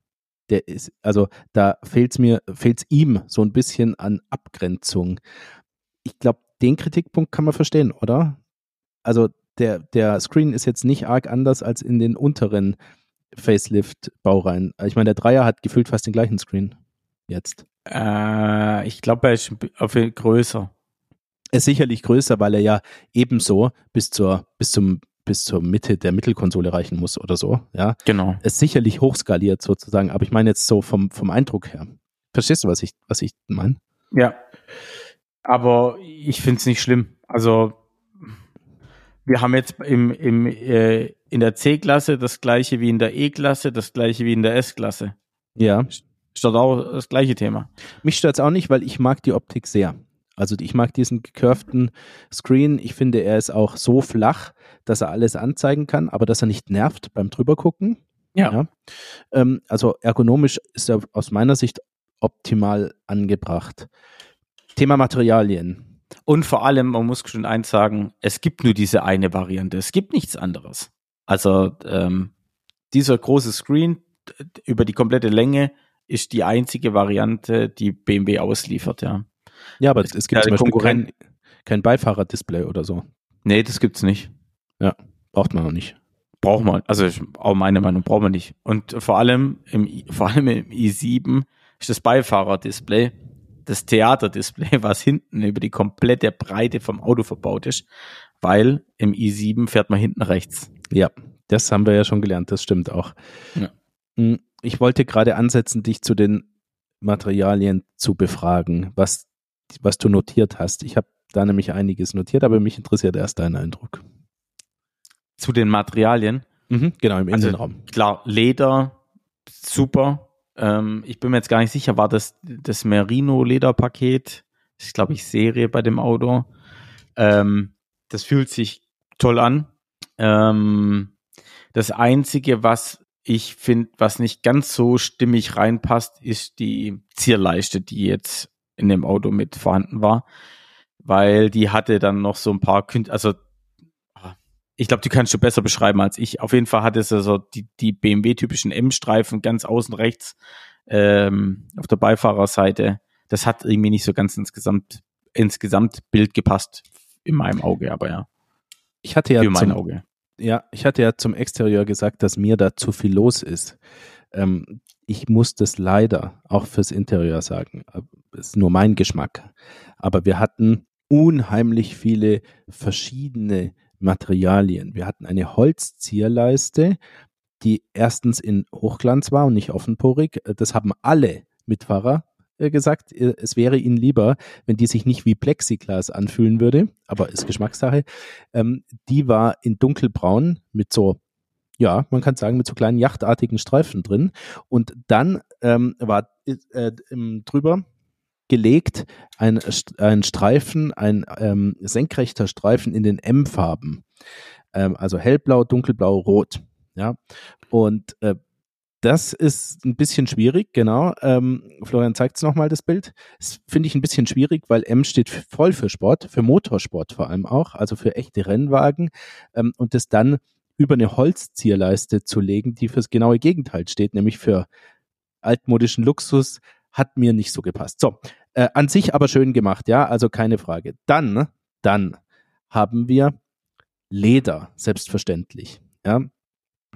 Speaker 1: Der ist, also da fehlt es mir, fehlt es ihm so ein bisschen an Abgrenzung. Ich glaube, den Kritikpunkt kann man verstehen, oder? Also der, der Screen ist jetzt nicht arg anders als in den unteren Facelift-Baureihen. Ich meine, der Dreier hat gefühlt fast den gleichen Screen jetzt.
Speaker 2: Äh, ich glaube, er ist auf größer.
Speaker 1: Er ist sicherlich größer, weil er ja ebenso bis zur, bis zum, bis zur Mitte der Mittelkonsole reichen muss oder so. Ja,
Speaker 2: genau.
Speaker 1: Ist sicherlich hochskaliert sozusagen, aber ich meine jetzt so vom, vom Eindruck her. Verstehst du, was ich, was ich meine?
Speaker 2: Ja. Aber ich finde es nicht schlimm. Also, wir haben jetzt im, im, äh, in der C-Klasse das gleiche wie in der E-Klasse, das gleiche wie in der S-Klasse.
Speaker 1: Ja.
Speaker 2: Ist dort auch das gleiche Thema.
Speaker 1: Mich stört es auch nicht, weil ich mag die Optik sehr. Also ich mag diesen gecurvten Screen. Ich finde, er ist auch so flach, dass er alles anzeigen kann, aber dass er nicht nervt beim drübergucken.
Speaker 2: Ja. ja.
Speaker 1: Ähm, also ergonomisch ist er aus meiner Sicht optimal angebracht. Thema Materialien.
Speaker 2: Und vor allem, man muss schon eins sagen, es gibt nur diese eine Variante. Es gibt nichts anderes. Also ähm, dieser große Screen über die komplette Länge ist die einzige Variante, die BMW ausliefert, ja.
Speaker 1: Ja, aber es, es gibt zum Beispiel kein, kein Beifahrerdisplay oder so.
Speaker 2: Nee, das gibt's nicht.
Speaker 1: Ja, braucht man auch nicht.
Speaker 2: Braucht man, also auch meine Meinung, braucht man nicht. Und vor allem im, vor allem im i7 ist das Beifahrerdisplay das Theaterdisplay, was hinten über die komplette Breite vom Auto verbaut ist, weil im i7 fährt man hinten rechts.
Speaker 1: Ja, das haben wir ja schon gelernt, das stimmt auch. Ja. Hm, ich wollte gerade ansetzen, dich zu den Materialien zu befragen, was, was du notiert hast. Ich habe da nämlich einiges notiert, aber mich interessiert erst dein Eindruck.
Speaker 2: Zu den Materialien?
Speaker 1: Mhm, genau, im also, Innenraum.
Speaker 2: Klar, Leder, super. Ähm, ich bin mir jetzt gar nicht sicher, war das das Merino-Lederpaket? Ich glaube, ich Serie bei dem Auto. Ähm, das fühlt sich toll an. Ähm, das Einzige, was ich finde, was nicht ganz so stimmig reinpasst, ist die Zierleiste, die jetzt in dem Auto mit vorhanden war. Weil die hatte dann noch so ein paar, Kün also ich glaube, die kannst du besser beschreiben als ich. Auf jeden Fall hat es also die, die BMW-typischen M-Streifen ganz außen rechts ähm, auf der Beifahrerseite. Das hat irgendwie nicht so ganz insgesamt insgesamt Bild gepasst in meinem Auge, aber ja.
Speaker 1: Ich hatte ja
Speaker 2: Für mein
Speaker 1: zum,
Speaker 2: Auge.
Speaker 1: Ja, ich hatte ja zum Exterieur gesagt, dass mir da zu viel los ist. Ähm, ich muss das leider auch fürs Interieur sagen. Das ist nur mein Geschmack. Aber wir hatten unheimlich viele verschiedene Materialien. Wir hatten eine Holzzierleiste, die erstens in Hochglanz war und nicht offenporig. Das haben alle Mitfahrer äh, gesagt, äh, es wäre ihnen lieber, wenn die sich nicht wie Plexiglas anfühlen würde, aber ist Geschmackssache. Ähm, die war in dunkelbraun mit so, ja, man kann sagen, mit so kleinen yachtartigen Streifen drin. Und dann ähm, war äh, drüber gelegt, ein, ein Streifen, ein ähm, senkrechter Streifen in den M-Farben. Ähm, also hellblau, dunkelblau, rot. Ja. Und äh, das ist ein bisschen schwierig, genau. Ähm, Florian zeigt es nochmal, das Bild. Das finde ich ein bisschen schwierig, weil M steht voll für Sport, für Motorsport vor allem auch, also für echte Rennwagen. Ähm, und das dann über eine Holzzierleiste zu legen, die fürs genaue Gegenteil steht, nämlich für altmodischen Luxus, hat mir nicht so gepasst. So, äh, an sich aber schön gemacht, ja, also keine Frage. Dann, dann haben wir Leder, selbstverständlich. Ja.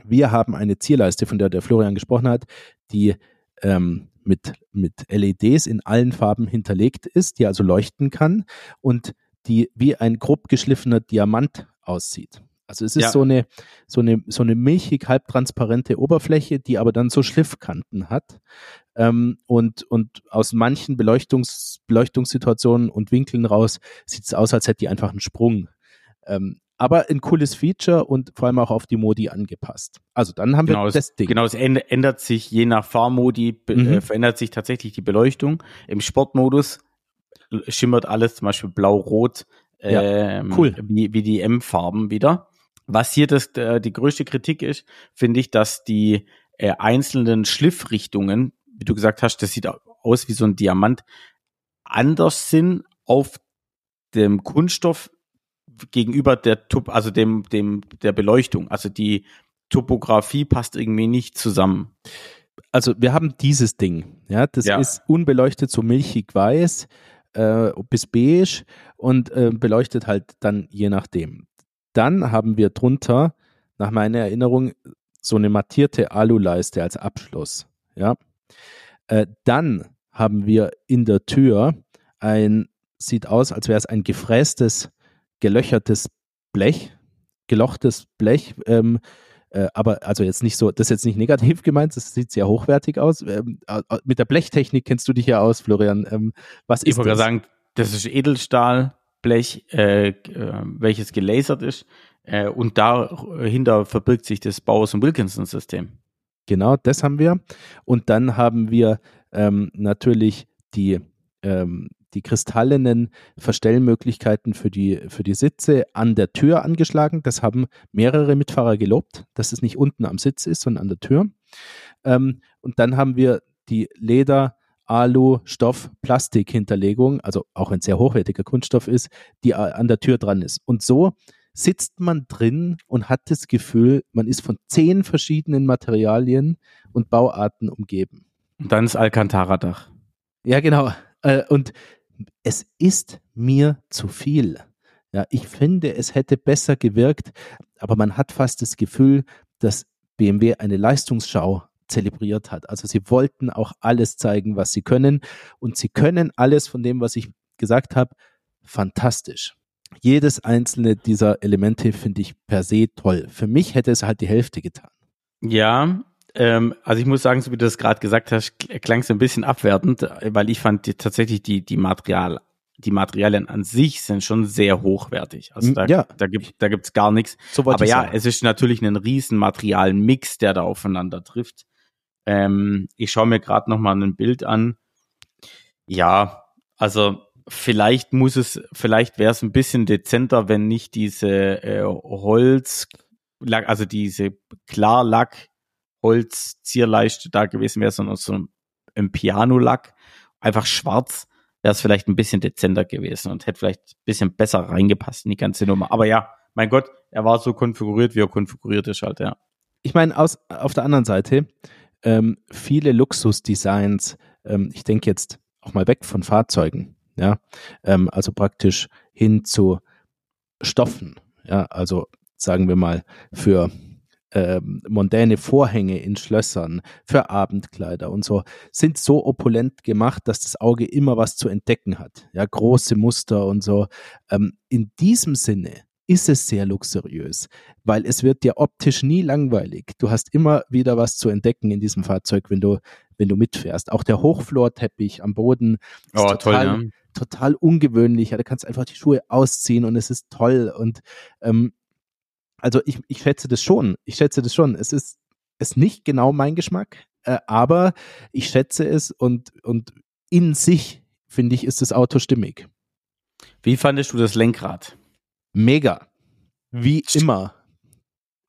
Speaker 1: Wir haben eine Zierleiste, von der der Florian gesprochen hat, die ähm, mit, mit LEDs in allen Farben hinterlegt ist, die also leuchten kann und die wie ein grob geschliffener Diamant aussieht. Also es ist ja. so eine so eine so eine milchig halbtransparente Oberfläche, die aber dann so Schliffkanten hat ähm, und und aus manchen Beleuchtungs Beleuchtungssituationen und Winkeln raus sieht es aus, als hätte die einfach einen Sprung. Ähm, aber ein cooles Feature und vor allem auch auf die Modi angepasst. Also dann haben
Speaker 2: genau,
Speaker 1: wir
Speaker 2: das Ding. Genau, es ändert sich je nach Fahrmodi, mhm. äh, verändert sich tatsächlich die Beleuchtung. Im Sportmodus schimmert alles zum Beispiel blau-rot, ähm, ja, cool. wie, wie die M-Farben wieder. Was hier das, äh, die größte Kritik ist, finde ich, dass die äh, einzelnen Schliffrichtungen, wie du gesagt hast, das sieht aus wie so ein Diamant, anders sind auf dem Kunststoff gegenüber der Top, also dem, dem, der Beleuchtung. Also die Topografie passt irgendwie nicht zusammen.
Speaker 1: Also wir haben dieses Ding, ja, das ja. ist unbeleuchtet so milchig weiß äh, bis beige und äh, beleuchtet halt dann je nachdem. Dann haben wir drunter, nach meiner Erinnerung, so eine mattierte Aluleiste als Abschluss, ja. Äh, dann haben wir in der Tür ein, sieht aus, als wäre es ein gefrästes gelöchertes Blech, gelochtes Blech, ähm, äh, aber also jetzt nicht so, das ist jetzt nicht negativ gemeint, das sieht sehr hochwertig aus. Ähm, mit der Blechtechnik kennst du dich ja aus, Florian. Ähm, was
Speaker 2: ich wollte sagen, das ist Edelstahlblech, äh, äh, welches gelasert ist. Äh, und dahinter verbirgt sich das Bowers und Wilkinson-System.
Speaker 1: Genau, das haben wir. Und dann haben wir ähm, natürlich die ähm, die kristallenen Verstellmöglichkeiten für die, für die Sitze an der Tür angeschlagen. Das haben mehrere Mitfahrer gelobt, dass es nicht unten am Sitz ist, sondern an der Tür. Ähm, und dann haben wir die Leder, Alu, Stoff, Plastik-Hinterlegung, also auch ein sehr hochwertiger Kunststoff ist, die an der Tür dran ist. Und so sitzt man drin und hat das Gefühl, man ist von zehn verschiedenen Materialien und Bauarten umgeben.
Speaker 2: Und dann ist Alcantara-Dach.
Speaker 1: Ja, genau. Äh, und es ist mir zu viel. Ja, ich finde, es hätte besser gewirkt, aber man hat fast das Gefühl, dass BMW eine Leistungsschau zelebriert hat. Also sie wollten auch alles zeigen, was sie können und sie können alles von dem, was ich gesagt habe, fantastisch. Jedes einzelne dieser Elemente finde ich per se toll. Für mich hätte es halt die Hälfte getan.
Speaker 2: Ja, ähm, also ich muss sagen, so wie du das gerade gesagt hast, klang es ein bisschen abwertend, weil ich fand die, tatsächlich die, die Material, die Materialien an sich sind schon sehr hochwertig. Also da, ja. da gibt da gibt's gar nichts. So Aber ja, sagen. es ist natürlich ein riesen Materialmix, der da aufeinander trifft. Ähm, ich schaue mir gerade noch mal ein Bild an. Ja, also vielleicht muss es, vielleicht wäre es ein bisschen dezenter, wenn nicht diese äh, Holz, also diese Klarlack Holzzierleiste da gewesen wäre, sondern so ein Piano-Lack, einfach schwarz, wäre es vielleicht ein bisschen dezenter gewesen und hätte vielleicht ein bisschen besser reingepasst in die ganze Nummer. Aber ja, mein Gott, er war so konfiguriert, wie er konfiguriert ist halt, ja.
Speaker 1: Ich meine, aus, auf der anderen Seite, ähm, viele Luxusdesigns, ähm, ich denke jetzt auch mal weg von Fahrzeugen, ja, ähm, also praktisch hin zu Stoffen, ja, also sagen wir mal für äh, mondäne Vorhänge in Schlössern, für Abendkleider und so, sind so opulent gemacht, dass das Auge immer was zu entdecken hat. Ja, große Muster und so. Ähm, in diesem Sinne ist es sehr luxuriös, weil es wird dir optisch nie langweilig. Du hast immer wieder was zu entdecken in diesem Fahrzeug, wenn du, wenn du mitfährst. Auch der Hochflorteppich am Boden ist oh, total, toll, ja. total ungewöhnlich. Ja, da kannst du einfach die Schuhe ausziehen und es ist toll. Und ähm, also ich, ich schätze das schon. Ich schätze das schon. Es ist, ist nicht genau mein Geschmack, äh, aber ich schätze es und, und in sich finde ich, ist das Auto stimmig.
Speaker 2: Wie fandest du das Lenkrad?
Speaker 1: Mega. Wie immer.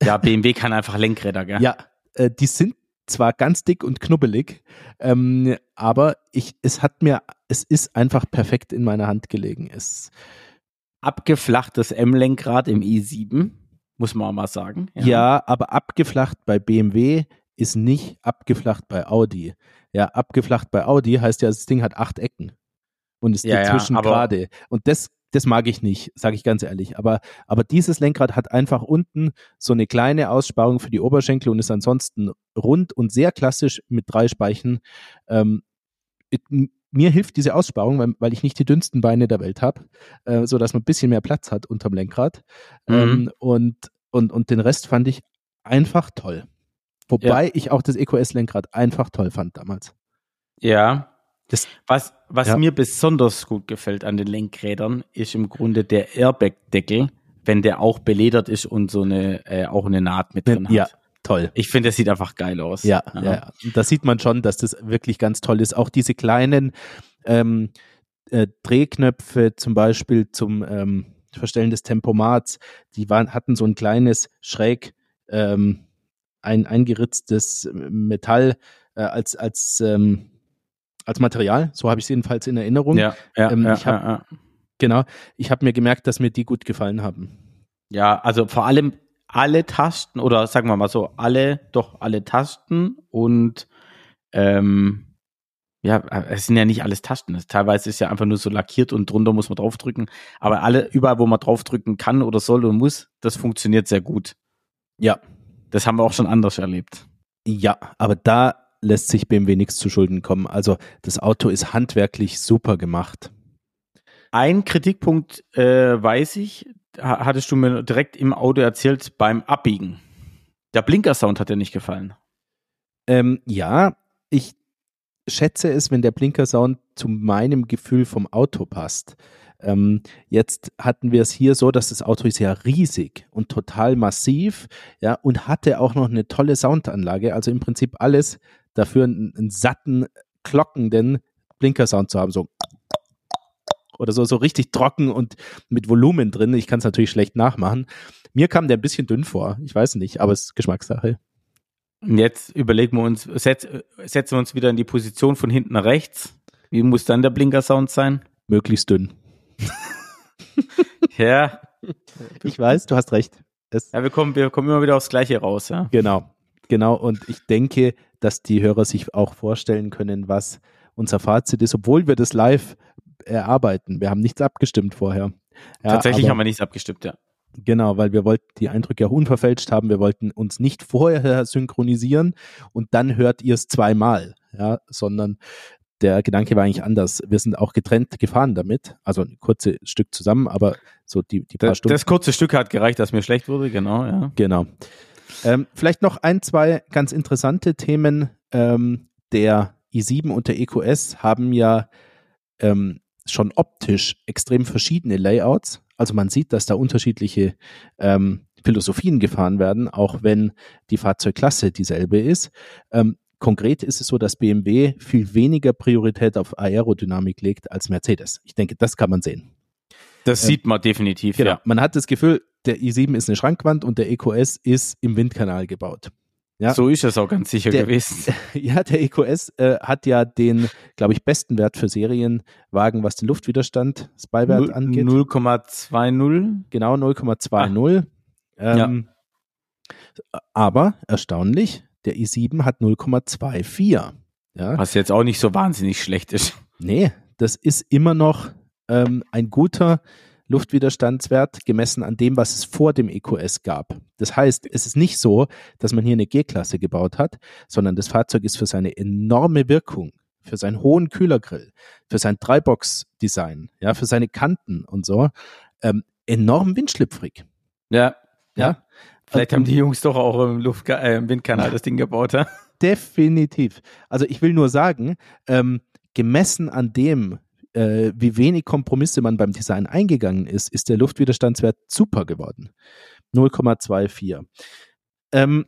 Speaker 2: Ja, BMW kann einfach Lenkräder, gell?
Speaker 1: Ja, äh, die sind zwar ganz dick und knubbelig, ähm, aber ich, es hat mir, es ist einfach perfekt in meiner Hand gelegen. Es
Speaker 2: Abgeflachtes M-Lenkrad im i7, muss man auch mal sagen.
Speaker 1: ja. ja, aber abgeflacht bei BMW ist nicht abgeflacht bei Audi. Ja, abgeflacht bei Audi heißt ja, das Ding hat acht Ecken und ist
Speaker 2: Ja, ja,
Speaker 1: dazwischen
Speaker 2: aber-
Speaker 1: gerade. Und das, das mag ich nicht, sage ich ganz ehrlich. Aber, aber dieses Lenkrad hat einfach unten so eine kleine Aussparung für die Oberschenkel und ist ansonsten rund und sehr klassisch mit drei Speichen. Ähm, it- mir hilft diese Aussparung, weil, weil ich nicht die dünnsten Beine der Welt habe, äh, so dass man ein bisschen mehr Platz hat unterm Lenkrad.
Speaker 2: Mhm.
Speaker 1: Ähm, und, und, und den Rest fand ich einfach toll. Wobei ich auch das EQS-Lenkrad einfach toll fand damals.
Speaker 2: Ja.
Speaker 1: Das-
Speaker 2: was was
Speaker 1: Ja.
Speaker 2: mir besonders gut gefällt an den Lenkrädern, ist im Grunde der Airbag-Deckel, wenn der auch beledert ist und so eine, äh, auch eine Naht mit drin hat.
Speaker 1: Ja, toll.
Speaker 2: Ich finde, das sieht einfach geil aus.
Speaker 1: Ja, ja. ja. Und Da sieht man schon, dass das wirklich ganz toll ist. Auch diese kleinen ähm, äh, Drehknöpfe zum Beispiel zum ähm, Verstellen des Tempomats, die waren, hatten so ein kleines schräg ähm, ein eingeritztes Metall äh, als als ähm, als Material. So habe ich es jedenfalls in Erinnerung.
Speaker 2: Ja, ja,
Speaker 1: Ähm,
Speaker 2: ja,
Speaker 1: ich hab-
Speaker 2: ja, ja.
Speaker 1: Genau. Ich habe mir gemerkt, dass mir die gut gefallen haben.
Speaker 2: Ja, also vor allem alle Tasten oder sagen wir mal so, alle, doch alle Tasten und ähm, ja, es sind ja nicht alles Tasten. Teilweise ist ja einfach nur so lackiert und drunter muss man draufdrücken. Aber alle, überall, wo man draufdrücken kann oder soll und muss, das funktioniert sehr gut.
Speaker 1: Ja.
Speaker 2: Das haben wir auch schon anders erlebt.
Speaker 1: Ja, aber da lässt sich BMW nichts zu Schulden kommen. Also das Auto ist handwerklich super gemacht.
Speaker 2: Ein Kritikpunkt äh, weiß ich, ha- hattest du mir direkt im Auto erzählt beim Abbiegen. Der Blinkersound hat dir nicht gefallen.
Speaker 1: Ähm, ja, ich schätze es, wenn der Blinkersound zu meinem Gefühl vom Auto passt. Ähm, jetzt hatten wir es hier so, dass das Auto ist ja riesig und total massiv, ja, und hatte auch noch eine tolle Soundanlage. Also im Prinzip alles dafür, einen, einen satten, glockenden Blinkersound zu haben, so oder so, so richtig trocken und mit Volumen drin. Ich kann es natürlich schlecht nachmachen. Mir kam der ein bisschen dünn vor. Ich weiß nicht, aber es ist Geschmackssache.
Speaker 2: Und jetzt überlegen wir uns, setz, setzen wir uns wieder in die Position von hinten rechts. Wie muss dann der Blinkersound sein?
Speaker 1: Möglichst dünn.
Speaker 2: Ja,
Speaker 1: Ich weiß, du hast recht. Es,
Speaker 2: ja wir, kommen, wir kommen immer wieder aufs Gleiche raus. Ja.
Speaker 1: Genau, genau. Und ich denke, dass die Hörer sich auch vorstellen können, was unser Fazit ist, obwohl wir das live erarbeiten. Wir haben nichts abgestimmt vorher. Ja,
Speaker 2: Tatsächlich haben wir nichts abgestimmt, ja.
Speaker 1: Genau, weil wir wollten die Eindrücke auch unverfälscht haben. Wir wollten uns nicht vorher synchronisieren und dann hört ihr es zweimal, ja, sondern der Gedanke war eigentlich anders. Wir sind auch getrennt gefahren damit, also ein kurzes Stück zusammen, aber so die, die paar
Speaker 2: Das,
Speaker 1: Stunden.
Speaker 2: das kurze Stück hat gereicht, dass mir schlecht wurde, genau, ja.
Speaker 1: Genau. Ähm, vielleicht noch ein, zwei ganz interessante Themen. Ähm, der i7 und der EQS haben ja ähm, schon optisch extrem verschiedene Layouts. Also man sieht, dass da unterschiedliche ähm, Philosophien gefahren werden, auch wenn die Fahrzeugklasse dieselbe ist. Ähm, konkret ist es so, dass BMW viel weniger Priorität auf Aerodynamik legt als Mercedes. Ich denke, das kann man sehen.
Speaker 2: Das
Speaker 1: Ähm,
Speaker 2: sieht man definitiv,
Speaker 1: Genau.
Speaker 2: ja.
Speaker 1: Man hat das Gefühl, der i7 ist eine Schrankwand und der EQS ist im Windkanal gebaut. Ja.
Speaker 2: So ist es auch ganz sicher
Speaker 1: Der-
Speaker 2: gewesen.
Speaker 1: Ja, der EQS äh, hat ja den, glaube ich, besten Wert für Serienwagen, was den Luftwiderstand,
Speaker 2: Null-
Speaker 1: angeht.
Speaker 2: 0,20.
Speaker 1: Genau, 0,20. Ähm, Aber erstaunlich, der i7 hat 0,24. Ja,
Speaker 2: Was jetzt auch nicht so wahnsinnig schlecht ist.
Speaker 1: nee, das ist immer noch ähm, ein guter Luftwiderstandswert gemessen an dem, was es vor dem EQS gab. Das heißt, es ist nicht so, dass man hier eine G-Klasse gebaut hat, sondern das Fahrzeug ist für seine enorme Wirkung, für seinen hohen Kühlergrill, für sein Dreibox-Design, ja, für seine Kanten und so, ähm, enorm windschlüpfrig.
Speaker 2: Ja.
Speaker 1: Ja.
Speaker 2: Vielleicht haben die Jungs doch auch im, Luft äh, im Windkanal das Ding gebaut, ja?
Speaker 1: Definitiv. Also ich will nur sagen, ähm, gemessen an dem, äh, wie wenig Kompromisse man beim Design eingegangen ist, ist der Luftwiderstandswert super geworden. 0,24. Ähm,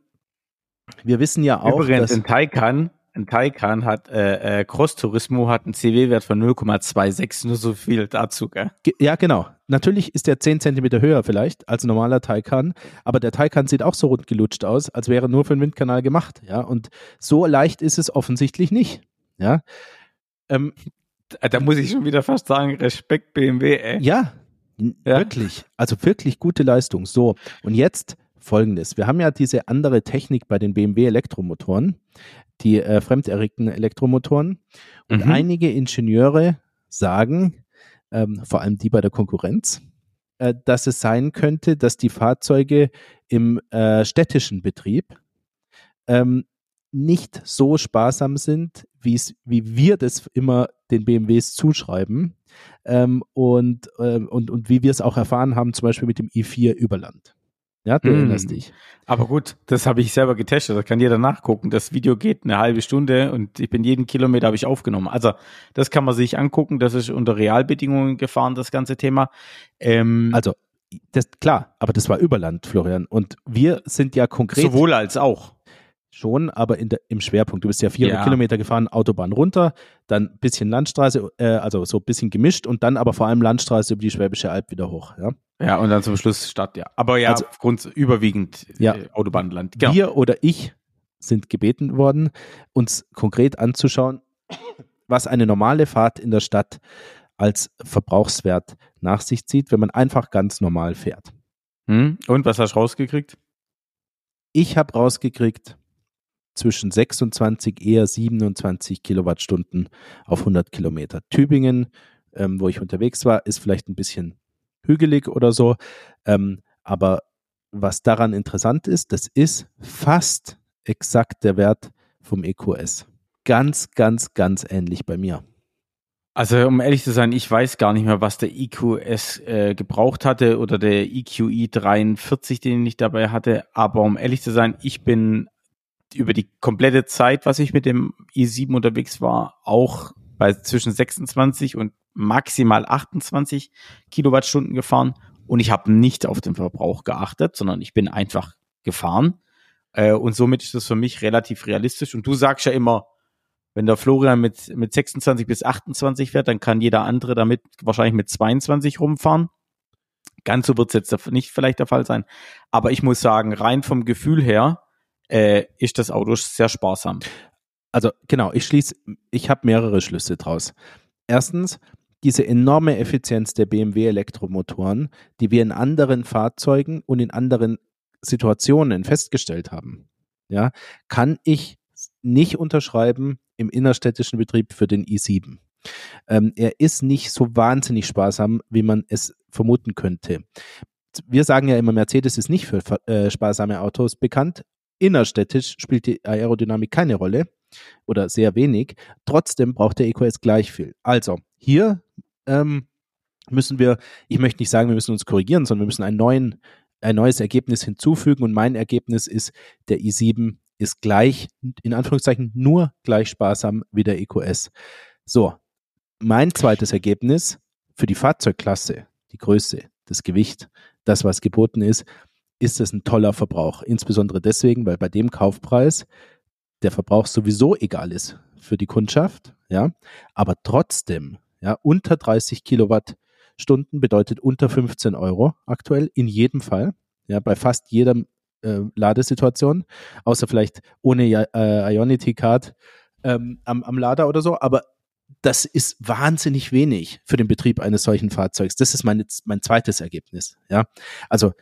Speaker 1: wir wissen ja auch,
Speaker 2: Übrigens,
Speaker 1: dass,
Speaker 2: in Taycan ein Taycan hat, äh, äh, Cross Turismo hat einen CW-Wert von 0,26, nur so viel dazu, gell?
Speaker 1: Ja, genau. Natürlich ist der 10 cm höher vielleicht als ein normaler Taycan, aber der Taycan sieht auch so rund gelutscht aus, als wäre nur für den Windkanal gemacht, ja. Und so leicht ist es offensichtlich nicht, ja.
Speaker 2: Ähm, da muss ich schon wieder fast sagen, Respekt BMW, ey.
Speaker 1: Ja, ja, wirklich. Also wirklich gute Leistung. So, und jetzt folgendes. Wir haben ja diese andere Technik bei den BMW Elektromotoren, die äh, fremderregten Elektromotoren. Und mhm. einige Ingenieure sagen, ähm, vor allem die bei der Konkurrenz, äh, dass es sein könnte, dass die Fahrzeuge im äh, städtischen Betrieb ähm, nicht so sparsam sind, wie wir das immer den BMWs zuschreiben ähm, und, äh, und, und wie wir es auch erfahren haben, zum Beispiel mit dem i4 Überland. Ja, du mm. erinnerst dich.
Speaker 2: Aber gut, das habe ich selber getestet, das kann jeder nachgucken. Das Video geht eine halbe Stunde und ich bin jeden Kilometer habe ich aufgenommen. Also das kann man sich angucken, das ist unter Realbedingungen gefahren, das ganze Thema.
Speaker 1: Ähm, also das, klar, aber das war Überland, Florian. Und wir sind ja konkret.
Speaker 2: Sowohl als auch.
Speaker 1: Schon, aber der, im Schwerpunkt. Du bist ja 400 ja. Kilometer gefahren, Autobahn runter, dann ein bisschen Landstraße, äh, also so ein bisschen gemischt und dann aber vor allem Landstraße über die Schwäbische Alb wieder hoch. Ja,
Speaker 2: ja und dann zum Schluss Stadt, ja. Aber ja, also, Grund, überwiegend
Speaker 1: ja. Äh,
Speaker 2: Autobahnland.
Speaker 1: Genau. Wir oder ich sind gebeten worden, uns konkret anzuschauen, was eine normale Fahrt in der Stadt als Verbrauchswert nach sich zieht, wenn man einfach ganz normal fährt.
Speaker 2: Hm? Und was hast du rausgekriegt?
Speaker 1: Ich habe rausgekriegt, zwischen 26, eher 27 Kilowattstunden auf 100 Kilometer. Tübingen, ähm, wo ich unterwegs war, ist vielleicht ein bisschen hügelig oder so. Ähm, aber was daran interessant ist, das ist fast exakt der Wert vom EQS. Ganz, ganz, ganz ähnlich bei mir.
Speaker 2: Also um ehrlich zu sein, ich weiß gar nicht mehr, was der EQS äh, gebraucht hatte oder der EQI 43, den ich dabei hatte. Aber um ehrlich zu sein, ich bin über die komplette Zeit, was ich mit dem i7 unterwegs war, auch bei zwischen 26 und maximal 28 Kilowattstunden gefahren und ich habe nicht auf den Verbrauch geachtet, sondern ich bin einfach gefahren äh, und somit ist das für mich relativ realistisch und du sagst ja immer, wenn der Florian mit, mit 26 bis 28 fährt, dann kann jeder andere damit wahrscheinlich mit 22 rumfahren. Ganz so wird es jetzt nicht vielleicht der Fall sein. Aber ich muss sagen, rein vom Gefühl her, äh, ist das Auto sehr sparsam.
Speaker 1: Also genau, ich schließe, ich habe mehrere Schlüsse draus. Erstens, diese enorme Effizienz der BMW Elektromotoren, die wir in anderen Fahrzeugen und in anderen Situationen festgestellt haben, ja, kann ich nicht unterschreiben im innerstädtischen Betrieb für den i7. Ähm, er ist nicht so wahnsinnig sparsam, wie man es vermuten könnte. Wir sagen ja immer, Mercedes ist nicht für äh, sparsame Autos bekannt, Innerstädtisch spielt die Aerodynamik keine Rolle oder sehr wenig. Trotzdem braucht der EQS gleich viel. Also hier ähm, müssen wir, ich möchte nicht sagen, wir müssen uns korrigieren, sondern wir müssen einen neuen, ein neues Ergebnis hinzufügen. Und mein Ergebnis ist, der i7 ist gleich, in Anführungszeichen, nur gleich sparsam wie der EQS. So, mein zweites Ergebnis für die Fahrzeugklasse, die Größe, das Gewicht, das, was geboten ist, ist es ein toller Verbrauch. Insbesondere deswegen, weil bei dem Kaufpreis der Verbrauch sowieso egal ist für die Kundschaft, ja. Aber trotzdem, ja, unter 30 Kilowattstunden bedeutet unter 15 Euro aktuell in jedem Fall, ja, bei fast jeder äh, Ladesituation, außer vielleicht ohne äh, Ionity Card ähm, am, am Lader oder so, aber das ist wahnsinnig wenig für den Betrieb eines solchen Fahrzeugs. Das ist mein, mein zweites Ergebnis. Ja, also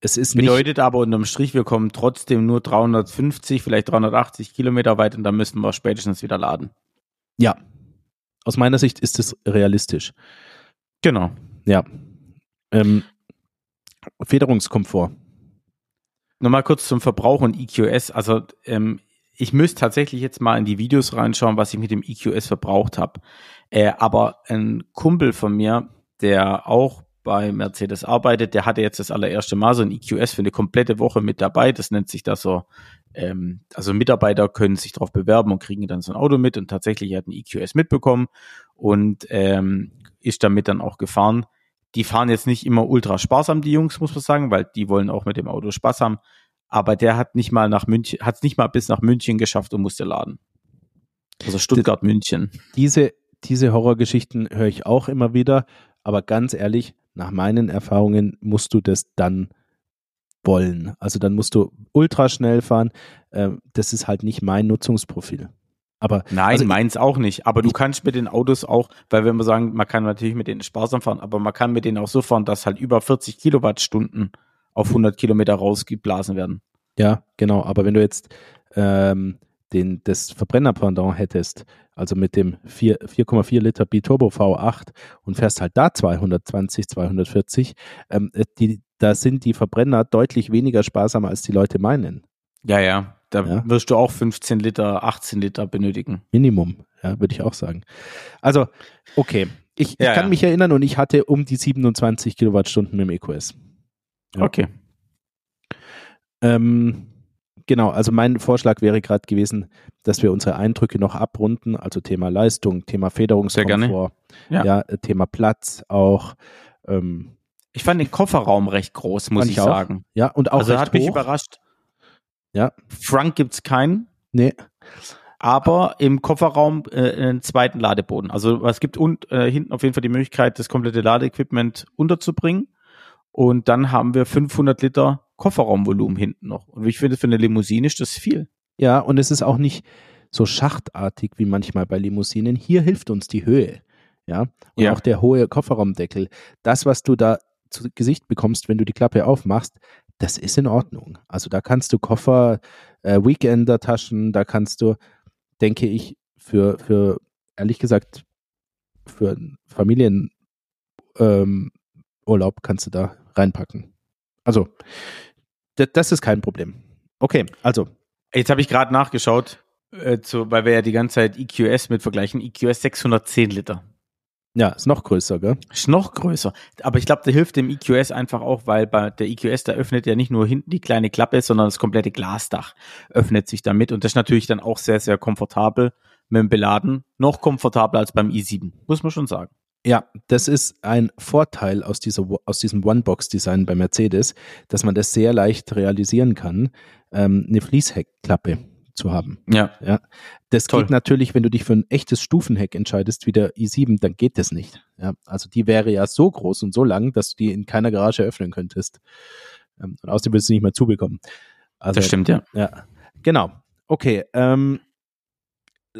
Speaker 1: es ist
Speaker 2: Bedeutet aber unterm Strich, wir kommen trotzdem nur 350, vielleicht 380 Kilometer weit und dann müssen wir spätestens wieder laden.
Speaker 1: Ja. Aus meiner Sicht ist es realistisch.
Speaker 2: Genau.
Speaker 1: Ja. Ähm, Federungskomfort.
Speaker 2: Nochmal kurz zum Verbrauch und EQS. Also ähm, ich müsste tatsächlich jetzt mal in die Videos reinschauen, was ich mit dem EQS verbraucht habe. Äh, aber ein Kumpel von mir, der auch bei Mercedes arbeitet, der hatte jetzt das allererste Mal so ein EQS für eine komplette Woche mit dabei. Das nennt sich das so, ähm, also Mitarbeiter können sich darauf bewerben und kriegen dann so ein Auto mit und tatsächlich hat ein EQS mitbekommen und ähm, ist damit dann auch gefahren. Die fahren jetzt nicht immer ultra sparsam, die Jungs, muss man sagen, weil die wollen auch mit dem Auto Spaß haben. Aber der hat nicht mal nach München, hat es nicht mal bis nach München geschafft und musste laden. Also Stuttgart, München.
Speaker 1: Diese, diese Horrorgeschichten höre ich auch immer wieder, aber ganz ehrlich, nach meinen Erfahrungen musst du das dann wollen. Also dann musst du ultra schnell fahren. Ähm, das ist halt nicht mein Nutzungsprofil. Aber
Speaker 2: Nein,
Speaker 1: also,
Speaker 2: meins auch nicht. Aber du kannst mit den Autos auch, weil wenn wir sagen, man kann natürlich mit denen sparsam fahren, aber man kann mit denen auch so fahren, dass halt über 40 Kilowattstunden auf 100 Kilometer rausgeblasen werden.
Speaker 1: Ja, genau. Aber wenn du jetzt ähm, den, das Verbrennerpendant hättest, also mit dem 4,4 Liter Biturbo V8 und fährst halt da 220, 240, ähm, äh, die, da sind die Verbrenner deutlich weniger sparsam, als die Leute meinen.
Speaker 2: Ja, ja. Da ja. wirst du auch 15 Liter, 18 Liter benötigen.
Speaker 1: Minimum, ja, würde ich auch sagen. Also, okay. Ich, ja, ich kann ja. mich erinnern und ich hatte um die 27 Kilowattstunden mit dem EQS.
Speaker 2: Okay.
Speaker 1: Ähm, genau, also mein Vorschlag wäre gerade gewesen, dass wir unsere Eindrücke noch abrunden, also Thema Leistung, Thema Federungskomfort,
Speaker 2: ja.
Speaker 1: ja. Thema Platz auch. Ähm,
Speaker 2: ich fand den Kofferraum recht groß, muss ich, ich sagen.
Speaker 1: Ja, und auch
Speaker 2: also
Speaker 1: recht
Speaker 2: hat mich überrascht.
Speaker 1: Ja.
Speaker 2: Frunk gibt's keinen.
Speaker 1: Nee.
Speaker 2: Aber im Kofferraum äh, einen zweiten Ladeboden. Also es gibt und, äh, hinten auf jeden Fall die Möglichkeit, das komplette Ladeequipment unterzubringen. Und dann haben wir 500 Liter Kofferraumvolumen hinten noch. Und ich finde, für eine Limousine ist das viel.
Speaker 1: Ja, und es ist auch nicht so schachtartig wie manchmal bei Limousinen. Hier hilft uns die Höhe. Ja, und
Speaker 2: ja.
Speaker 1: auch der hohe Kofferraumdeckel. Das, was du da zu Gesicht bekommst, wenn du die Klappe aufmachst, das ist in Ordnung. Also da kannst du Koffer, äh, Weekender-Taschen, da kannst du, denke ich, für, für ehrlich gesagt, für Familienurlaub ähm, kannst du da reinpacken. Also, das ist kein Problem. Okay, also.
Speaker 2: Jetzt habe ich gerade nachgeschaut, äh, zu, weil wir ja die ganze Zeit EQS mit vergleichen. EQS 610 Liter.
Speaker 1: Ja, ist noch größer, gell?
Speaker 2: Ist noch größer. Aber ich glaube, der hilft dem EQS einfach auch, weil bei der EQS, da öffnet ja nicht nur hinten die kleine Klappe, sondern das komplette Glasdach öffnet sich damit. Und das ist natürlich dann auch sehr, sehr komfortabel mit dem Beladen. Noch komfortabler als beim i7, muss man schon sagen.
Speaker 1: Ja, das ist ein Vorteil aus, dieser, aus diesem One-Box-Design bei Mercedes, dass man das sehr leicht realisieren kann, ähm, eine Fließheckklappe zu haben.
Speaker 2: Ja.
Speaker 1: ja. Das Toll. geht natürlich, wenn du dich für ein echtes Stufenheck entscheidest, wie der i7, dann geht das nicht. Ja. Also die wäre ja so groß und so lang, dass du die in keiner Garage öffnen könntest. Ähm, und außerdem wirst du nicht mehr zubekommen. Also,
Speaker 2: das stimmt, ja.
Speaker 1: Ja. Genau. Okay. Ähm,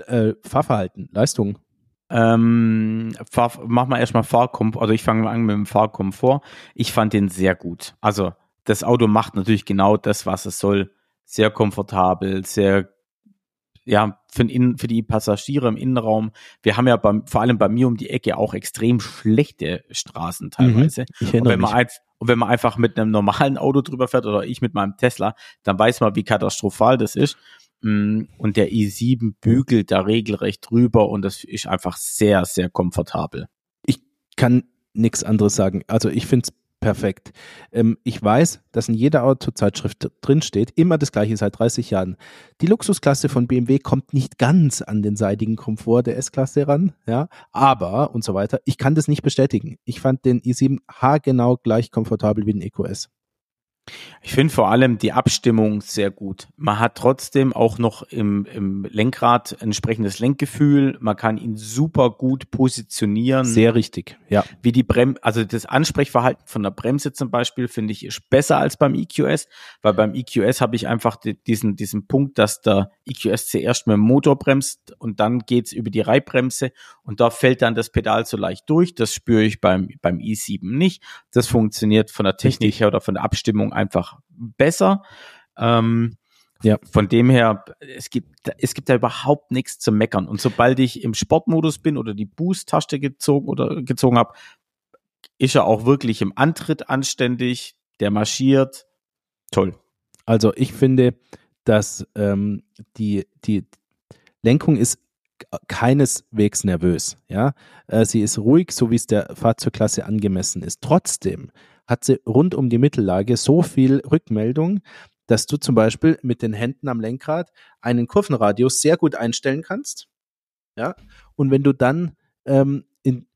Speaker 1: äh, Fahrverhalten, Leistung.
Speaker 2: Ähm, Fahr, mach mal erstmal Fahrkomfort, also ich fange mal an mit dem Fahrkomfort. Ich fand den sehr gut. Also das Auto macht natürlich genau das, was es soll sehr komfortabel, sehr ja, für, den, für die Passagiere im Innenraum. Wir haben ja beim, vor allem bei mir um die Ecke auch extrem schlechte Straßen mhm. teilweise.
Speaker 1: Mhm,
Speaker 2: und, wenn man ein, und wenn man einfach mit einem normalen Auto drüber fährt oder ich mit meinem Tesla, dann weiß man, wie katastrophal das ist. Mm, und der i7 bügelt da regelrecht drüber und das ist einfach sehr, sehr komfortabel.
Speaker 1: Ich kann nichts anderes sagen. Also ich finde es perfekt. Ähm, ich weiß, dass in jeder Autozeitschrift drinsteht, immer das gleiche seit 30 Jahren. Die Luxusklasse von BMW kommt nicht ganz an den seidigen Komfort der S-Klasse ran, ja, aber und so weiter. Ich kann das nicht bestätigen. Ich fand den i7 haargenau gleich komfortabel wie den EQS.
Speaker 2: Ich finde vor allem die Abstimmung sehr gut. Man hat trotzdem auch noch im, im Lenkrad entsprechendes Lenkgefühl. Man kann ihn super gut positionieren.
Speaker 1: Sehr richtig, ja.
Speaker 2: Wie die Brem, also das Ansprechverhalten von der Bremse zum Beispiel finde ich ist besser als beim EQS, weil beim EQS habe ich einfach die, diesen, diesen Punkt, dass der EQS zuerst mit dem Motor bremst und dann geht's über die Reibbremse und da fällt dann das Pedal so leicht durch. Das spüre ich beim, beim i7 nicht. Das funktioniert von der Technik her oder von der Abstimmung einfach besser. Ähm, ja. Von dem her, es gibt, es gibt da überhaupt nichts zu meckern. Und sobald ich im Sportmodus bin oder die Boost-Taste gezogen oder gezogen habe, ist er auch wirklich im Antritt anständig, der marschiert. Toll.
Speaker 1: Also ich finde, dass ähm, die, die Lenkung ist keineswegs nervös. Ja, äh, sie ist ruhig, so wie es der Fahrzeugklasse angemessen ist. Trotzdem hat sie rund um die Mittellage so viel Rückmeldung, dass du zum Beispiel mit den Händen am Lenkrad einen Kurvenradius sehr gut einstellen kannst. Ja, und wenn du dann ähm, in,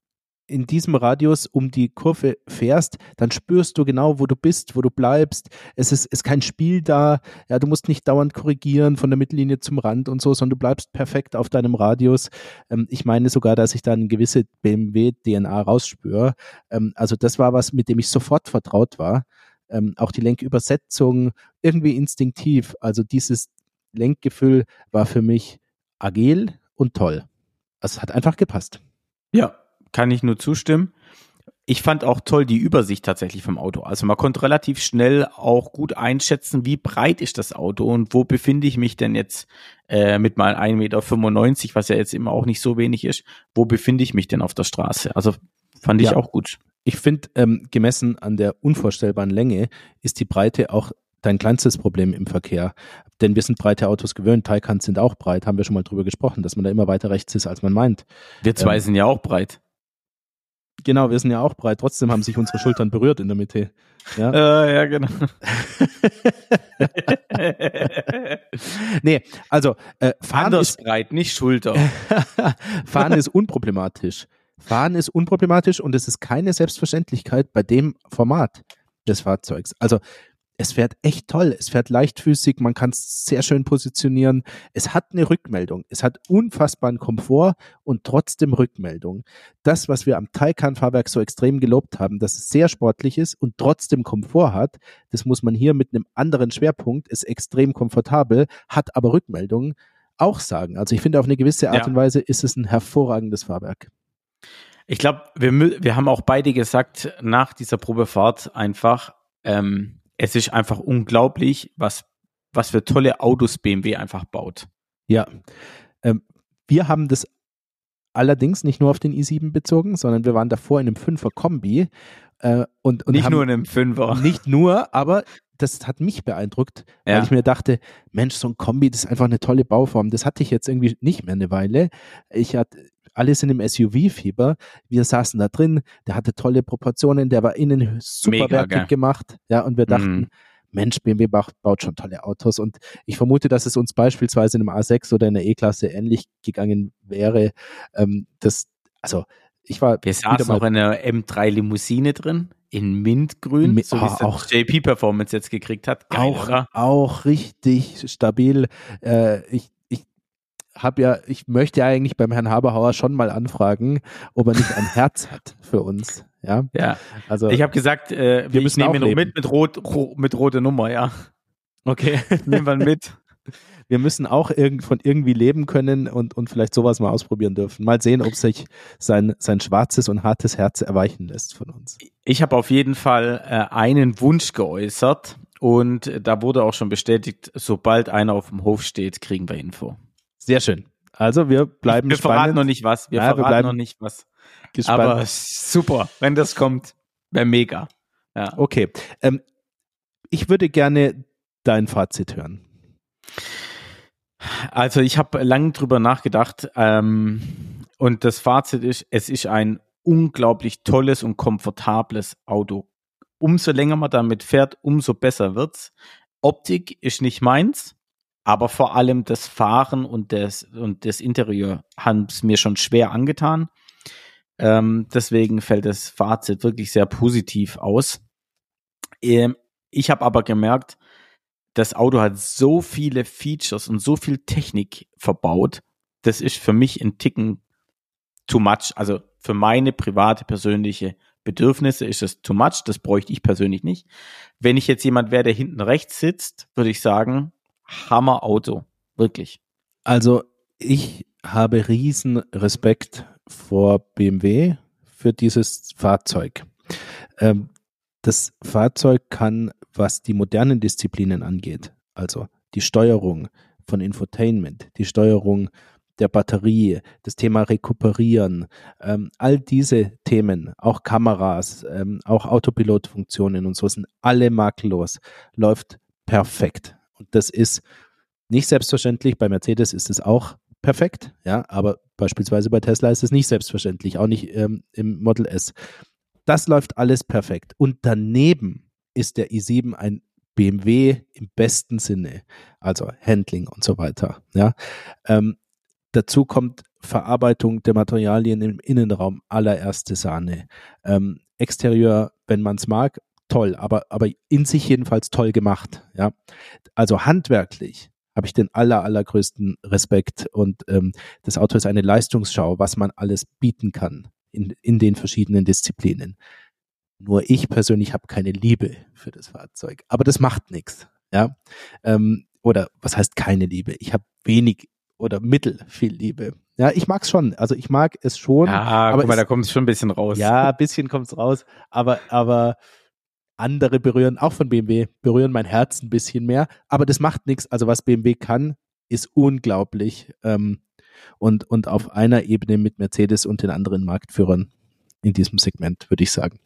Speaker 1: in diesem Radius um die Kurve fährst, dann spürst du genau, wo du bist, wo du bleibst. Es ist, ist kein Spiel da. Ja, du musst nicht dauernd korrigieren von der Mittellinie zum Rand und so, sondern du bleibst perfekt auf deinem Radius. Ähm, ich meine sogar, dass ich da eine gewisse BMW-DNA rausspüre. Ähm, also das war was, mit dem ich sofort vertraut war. Ähm, auch die Lenkübersetzung irgendwie instinktiv. Also dieses Lenkgefühl war für mich agil und toll. Es hat einfach gepasst.
Speaker 2: Ja, kann ich nur zustimmen. Ich fand auch toll die Übersicht tatsächlich vom Auto. Also man konnte relativ schnell auch gut einschätzen, wie breit ist das Auto und wo befinde ich mich denn jetzt äh, mit mal 1,95 Meter, was ja jetzt immer auch nicht so wenig ist, wo befinde ich mich denn auf der Straße? Also fand ich ja. auch gut.
Speaker 1: Ich finde, ähm, gemessen an der unvorstellbaren Länge ist die Breite auch dein kleinstes Problem im Verkehr. Denn wir sind breite Autos gewöhnt, Taikans sind auch breit, haben wir schon mal drüber gesprochen, dass man da immer weiter rechts ist, als man meint.
Speaker 2: Wir zwei ähm, sind ja auch breit.
Speaker 1: Genau, wir sind ja auch breit, trotzdem haben sich unsere Schultern berührt in der Mitte.
Speaker 2: Ja, äh, ja genau.
Speaker 1: nee, also
Speaker 2: äh, fahren Anders ist breit, nicht Schulter.
Speaker 1: fahren ist unproblematisch. Fahren ist unproblematisch und es ist keine Selbstverständlichkeit bei dem Format des Fahrzeugs. Also es fährt echt toll, es fährt leichtfüßig, man kann es sehr schön positionieren. Es hat eine Rückmeldung, es hat unfassbaren Komfort und trotzdem Rückmeldung. Das, was wir am Taycan-Fahrwerk so extrem gelobt haben, dass es sehr sportlich ist und trotzdem Komfort hat, das muss man hier mit einem anderen Schwerpunkt, ist extrem komfortabel, hat aber Rückmeldung, auch sagen. Also ich finde, auf eine gewisse Art ja. und Weise ist es ein hervorragendes Fahrwerk.
Speaker 2: Ich glaube, wir, wir haben auch beide gesagt, nach dieser Probefahrt einfach, ähm, es ist einfach unglaublich, was, was für tolle Autos BMW einfach baut.
Speaker 1: Ja. Ähm, wir haben das allerdings nicht nur auf den i7 bezogen, sondern wir waren davor in einem 5er Kombi.
Speaker 2: Äh, und, und nicht nur in einem 5er.
Speaker 1: Nicht nur, aber das hat mich beeindruckt, weil ja. ich mir dachte, Mensch, so ein Kombi, das ist einfach eine tolle Bauform. Das hatte ich jetzt irgendwie nicht mehr eine Weile. Ich hatte, alle sind im SUV-Fieber. Wir saßen da drin, der hatte tolle Proportionen, der war innen super wertig gemacht. Ja, und wir dachten, mhm. Mensch, BMW baut schon tolle Autos. Und ich vermute, dass es uns beispielsweise in einem A6 oder in der E-Klasse ähnlich gegangen wäre. Ähm, das, also ich war.
Speaker 2: Wir saßen auch in einer M3 Limousine drin, in Mintgrün,
Speaker 1: so wie es auch
Speaker 2: JP Performance jetzt gekriegt hat.
Speaker 1: Geil, auch, oder? auch richtig stabil. Äh, ich habe ja, ich möchte ja eigentlich beim Herrn Haberhauer schon mal anfragen, ob er nicht ein Herz hat für uns. Ja,
Speaker 2: ja. Also ich habe gesagt, äh, wir müssen nehmen ihn mit mit rot, ro, mit rote Nummer, ja.
Speaker 1: Okay, nehmen wir mit. Wir müssen auch irgend, von irgendwie leben können und, und vielleicht sowas mal ausprobieren dürfen. Mal sehen, ob sich sein, sein schwarzes und hartes Herz erweichen lässt von uns.
Speaker 2: Ich habe auf jeden Fall äh, einen Wunsch geäußert und da wurde auch schon bestätigt, sobald einer auf dem Hof steht, kriegen wir Info.
Speaker 1: Sehr schön. Also wir bleiben
Speaker 2: Wir spannend. verraten noch nicht was. Wir ja, verraten wir bleiben noch nicht was.
Speaker 1: Gespannt.
Speaker 2: Aber super, wenn das kommt, wäre mega.
Speaker 1: Ja. Okay. Ähm, ich würde gerne dein Fazit hören.
Speaker 2: Also ich habe lange drüber nachgedacht ähm, und das Fazit ist, es ist ein unglaublich tolles und komfortables Auto. Umso länger man damit fährt, umso besser wird's. Optik ist nicht meins. Aber vor allem das Fahren und das, und das Interieur haben es mir schon schwer angetan. Ähm, deswegen fällt das Fazit wirklich sehr positiv aus. Ähm, ich habe aber gemerkt, das Auto hat so viele Features und so viel Technik verbaut. Das ist für mich ein Ticken too much. Also für meine private, persönliche Bedürfnisse ist es too much. Das bräuchte ich persönlich nicht. Wenn ich jetzt jemand wäre, der hinten rechts sitzt, würde ich sagen, Hammer-Auto. Wirklich.
Speaker 1: Also ich habe riesen Respekt vor BMW für dieses Fahrzeug. Ähm, das Fahrzeug kann, was die modernen Disziplinen angeht, also die Steuerung von Infotainment, die Steuerung der Batterie, das Thema Rekuperieren, ähm, all diese Themen, auch Kameras, ähm, auch Autopilotfunktionen und so sind alle makellos, läuft perfekt. Das ist nicht selbstverständlich. Bei Mercedes ist es auch perfekt, ja, aber beispielsweise bei Tesla ist es nicht selbstverständlich, auch nicht ähm, im Model S. Das läuft alles perfekt. Und daneben ist der i7 ein BMW im besten Sinne, also Handling und so weiter. Ja, ähm, Dazu kommt Verarbeitung der Materialien im Innenraum, allererste Sahne. Ähm, Exterieur, wenn man es mag, toll, aber, aber in sich jedenfalls toll gemacht. Ja, also handwerklich habe ich den aller, allergrößten Respekt und ähm, das Auto ist eine Leistungsschau, was man alles bieten kann in, in den verschiedenen Disziplinen. Nur ich persönlich habe keine Liebe für das Fahrzeug, aber das macht nichts. Ja, ähm, oder was heißt keine Liebe? Ich habe wenig oder mittel viel Liebe. Ja, ich mag's schon. Also ich mag es schon.
Speaker 2: Ja, aber guck mal, da kommt es schon ein bisschen raus.
Speaker 1: Ja, ein bisschen kommt's raus. Aber, aber andere berühren, auch von BMW, berühren mein Herz ein bisschen mehr. Aber das macht nichts. Also was BMW kann, ist unglaublich. Ähm, und, und auf einer Ebene mit Mercedes und den anderen Marktführern in diesem Segment, würde ich sagen.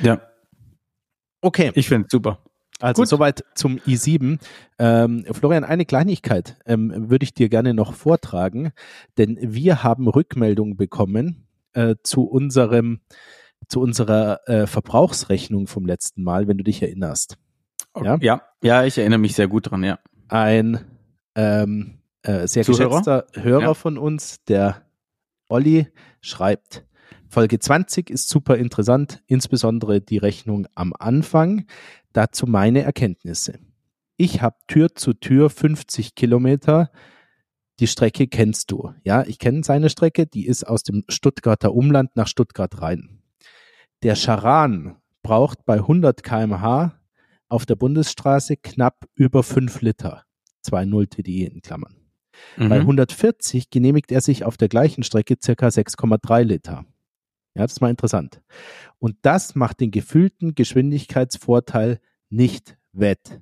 Speaker 2: Ja. Okay. Ich finde super.
Speaker 1: Also Gut. soweit zum i7. Ähm, Florian, eine Kleinigkeit ähm, würde ich dir gerne noch vortragen, denn wir haben Rückmeldungen bekommen äh, zu unserem zu unserer äh, Verbrauchsrechnung vom letzten Mal, wenn du dich erinnerst.
Speaker 2: Ja, ja, ja ich erinnere mich sehr gut dran, ja.
Speaker 1: Ein ähm, äh, sehr Zuhörer? geschätzter Hörer ja. von uns, der Olli, schreibt, Folge 20 ist super interessant, insbesondere die Rechnung am Anfang. Dazu meine Erkenntnisse. Ich habe Tür zu Tür 50 Kilometer. Die Strecke kennst du. Ja, ich kenne seine Strecke. Die ist aus dem Stuttgarter Umland nach Stuttgart rein. Der Charan braucht bei 100 kmh auf der Bundesstraße knapp über 5 Liter. 2,0 TDI in Klammern. Mhm. Bei 140 genehmigt er sich auf der gleichen Strecke circa 6,3 Liter. Ja, das ist mal interessant. Und das macht den gefühlten Geschwindigkeitsvorteil nicht wett.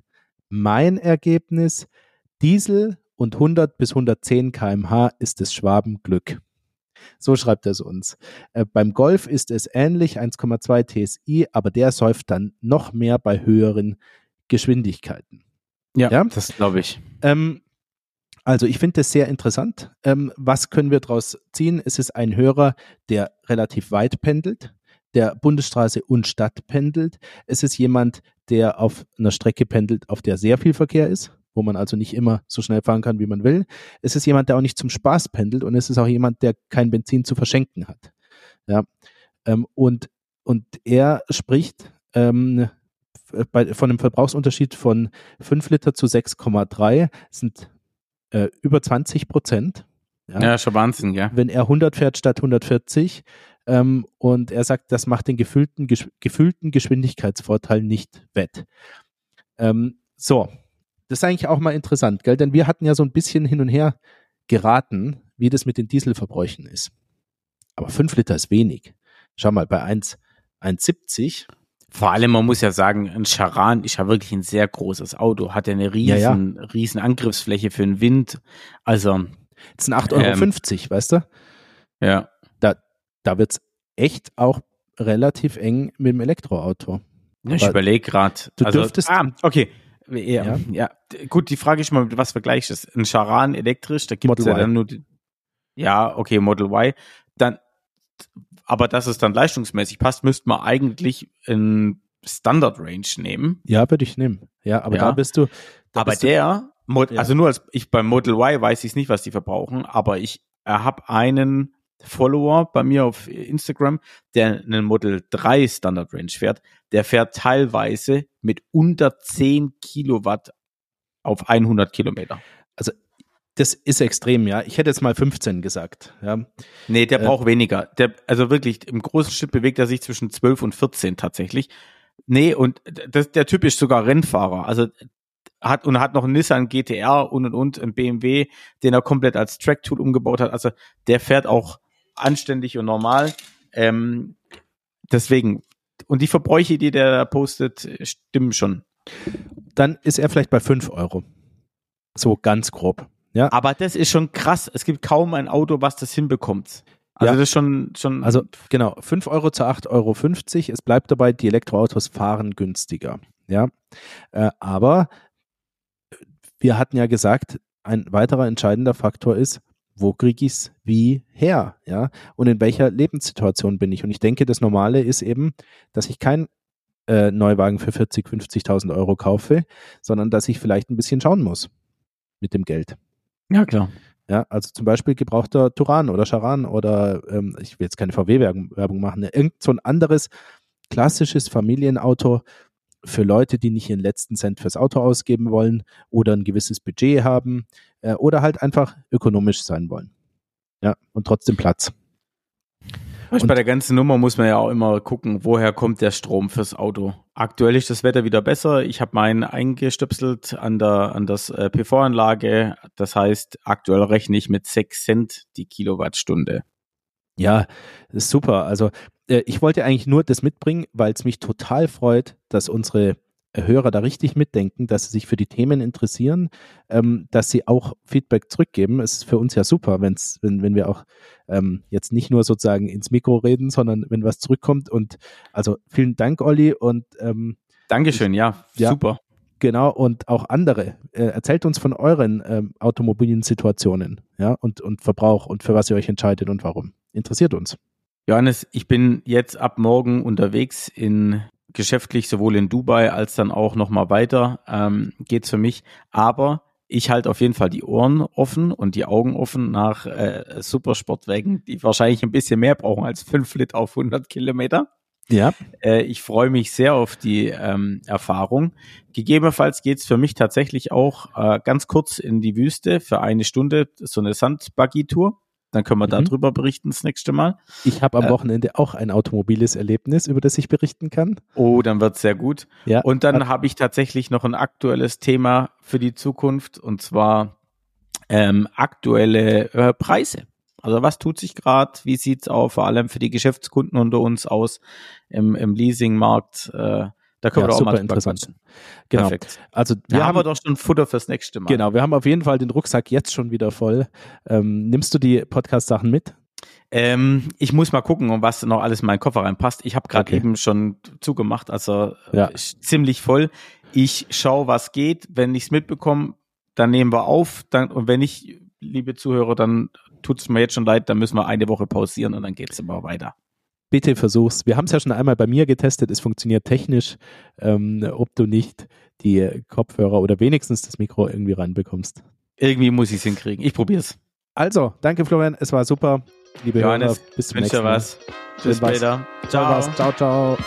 Speaker 1: Mein Ergebnis, Diesel und 100 bis 110 kmh ist das Schwabenglück. So schreibt er es uns. Äh, beim Golf ist es ähnlich, 1,2 TSI, aber der säuft dann noch mehr bei höheren Geschwindigkeiten.
Speaker 2: Ja, ja? das glaube ich.
Speaker 1: Ähm, also ich finde das sehr interessant. Ähm, was können wir daraus ziehen? Es ist ein Hörer, der relativ weit pendelt, der Bundesstraße und Stadt pendelt. Es ist jemand, der auf einer Strecke pendelt, auf der sehr viel Verkehr ist, wo man also nicht immer so schnell fahren kann, wie man will. Es ist jemand, der auch nicht zum Spaß pendelt und es ist auch jemand, der kein Benzin zu verschenken hat. Ja. Ähm, und, und er spricht ähm, bei, von einem Verbrauchsunterschied von 5 Liter zu 6,3 sind äh, über 20 Prozent.
Speaker 2: Ja. ja, schon Wahnsinn, ja.
Speaker 1: Wenn er 100 fährt statt 140 ähm, und er sagt, das macht den gefühlten, gefühlten Geschwindigkeitsvorteil nicht wett. Ähm, so, das ist eigentlich auch mal interessant, gell? Denn wir hatten ja so ein bisschen hin und her geraten, wie das mit den Dieselverbräuchen ist. Aber 5 Liter ist wenig. Schau mal, bei 1,70
Speaker 2: vor allem, man muss ja sagen, ein Charan ist ja wirklich ein sehr großes Auto, hat ja eine riesen, ja, ja. riesen Angriffsfläche für den Wind. Also.
Speaker 1: Das sind 8,50 Euro, ähm, weißt du?
Speaker 2: Ja.
Speaker 1: Da, da wird's echt auch relativ eng mit dem Elektroauto.
Speaker 2: Ja, ich überlege gerade.
Speaker 1: Du also, dürftest.
Speaker 2: Ah, okay. Ja, ja. ja, gut, die Frage ist mal, was vergleichst du? Ein Charan elektrisch, da gibt es ja dann nur. Die, ja, okay, Model Y. Dann aber dass es dann leistungsmäßig passt, müsste man eigentlich in Standard Range nehmen.
Speaker 1: Ja, würde ich nehmen. Ja, aber ja. da bist du.
Speaker 2: Da aber bist der, du, ja. also nur als ich beim Model Y weiß ich nicht, was die verbrauchen, aber ich habe einen Follower bei mir auf Instagram, der einen Model 3 Standard Range fährt. Der fährt teilweise mit unter 10 Kilowatt auf 100 Kilometer.
Speaker 1: Also das ist extrem, ja. Ich hätte jetzt mal 15 gesagt. Ja.
Speaker 2: Nee, der äh, braucht weniger. Der, also wirklich, im großen Schritt bewegt er sich zwischen 12 und 14 tatsächlich. Nee, und das, der Typ ist sogar Rennfahrer. Also hat und hat noch einen Nissan GTR und und und, ein BMW, den er komplett als Track-Tool umgebaut hat. Also der fährt auch anständig und normal. Ähm, deswegen, und die Verbräuche, die der postet, stimmen schon.
Speaker 1: Dann ist er vielleicht bei 5 Euro. So ganz grob.
Speaker 2: Ja. Aber das ist schon krass. Es gibt kaum ein Auto, was das hinbekommt. Also ja. das ist schon, schon.
Speaker 1: Also genau, 5 Euro zu 8,50 Euro. Es bleibt dabei, die Elektroautos fahren günstiger. Ja. Äh, aber wir hatten ja gesagt, ein weiterer entscheidender Faktor ist, wo kriege ich es wie her? Ja. Und in welcher Lebenssituation bin ich? Und ich denke, das Normale ist eben, dass ich kein äh, Neuwagen für 40, 50.000 Euro kaufe, sondern dass ich vielleicht ein bisschen schauen muss mit dem Geld.
Speaker 2: Ja, klar.
Speaker 1: Ja, also zum Beispiel gebrauchter Turan oder Charan oder ähm, ich will jetzt keine VW-Werbung machen, ne, irgend so ein anderes klassisches Familienauto für Leute, die nicht ihren letzten Cent fürs Auto ausgeben wollen oder ein gewisses Budget haben äh, oder halt einfach ökonomisch sein wollen. Ja, und trotzdem Platz.
Speaker 2: Und bei der ganzen Nummer muss man ja auch immer gucken, woher kommt der Strom fürs Auto. Aktuell ist das Wetter wieder besser. Ich habe meinen eingestöpselt an der an das äh, PV-Anlage. Das heißt, aktuell rechne ich mit 6 Cent die Kilowattstunde.
Speaker 1: Ja, ist super. Also äh, ich wollte eigentlich nur das mitbringen, weil es mich total freut, dass unsere Hörer da richtig mitdenken, dass sie sich für die Themen interessieren, ähm, dass sie auch Feedback zurückgeben. Es ist für uns ja super, wenn's, wenn, wenn wir auch ähm, jetzt nicht nur sozusagen ins Mikro reden, sondern wenn was zurückkommt. Und also vielen Dank, Olli. Und ähm,
Speaker 2: Dankeschön, ja, ja, super.
Speaker 1: Genau, und auch andere. Äh, erzählt uns von euren ähm, automobilen Situationen, ja, und, und Verbrauch und für was ihr euch entscheidet und warum. Interessiert uns.
Speaker 2: Johannes, ich bin jetzt ab morgen unterwegs in geschäftlich sowohl in Dubai als dann auch nochmal weiter ähm, geht's für mich. Aber ich halte auf jeden Fall die Ohren offen und die Augen offen nach äh, Supersportwagen, die wahrscheinlich ein bisschen mehr brauchen als 5 Liter auf 100 Kilometer.
Speaker 1: Ja.
Speaker 2: Äh, ich freue mich sehr auf die ähm, Erfahrung. Gegebenenfalls geht's für mich tatsächlich auch äh, ganz kurz in die Wüste für eine Stunde, so eine Sandbuggy-Tour. Dann können wir mhm. darüber berichten das nächste Mal.
Speaker 1: Ich habe am äh, Wochenende auch ein automobiles Erlebnis, über das ich berichten kann.
Speaker 2: Oh, dann wird's sehr gut. Ja. Und dann habe ich tatsächlich noch ein aktuelles Thema für die Zukunft und zwar ähm, aktuelle äh, Preise. Also was tut sich gerade? Wie sieht's auch vor allem für die Geschäftskunden unter uns aus im, im Leasingmarkt? Äh, da können ja, wir auch super mal
Speaker 1: interessant.
Speaker 2: Quatschen.
Speaker 1: Genau.
Speaker 2: Perfekt. Also wir haben wir doch schon Futter fürs nächste Mal.
Speaker 1: Genau, wir haben auf jeden Fall den Rucksack jetzt schon wieder voll. Ähm, nimmst du die Podcast-Sachen mit?
Speaker 2: Ähm, ich muss mal gucken, was noch alles in meinen Koffer reinpasst. Ich habe gerade okay. eben schon zugemacht, also ja. ziemlich voll. Ich schaue, was geht. Wenn ich es mitbekomme, dann nehmen wir auf. Dann, und wenn nicht, liebe Zuhörer, dann tut es mir jetzt schon leid, dann müssen wir eine Woche pausieren und dann geht es immer weiter
Speaker 1: bitte versuch's. Wir haben es ja schon einmal bei mir getestet, es funktioniert technisch, ähm, ob du nicht die Kopfhörer oder wenigstens das Mikro irgendwie reinbekommst.
Speaker 2: Irgendwie muss ich es hinkriegen. Ich probier's.
Speaker 1: Also, danke Florian, es war super.
Speaker 2: Liebe Johannes, Hörer, bis zum nächsten Mal. was.
Speaker 1: Bis später. Ciao. Ciao, ciao.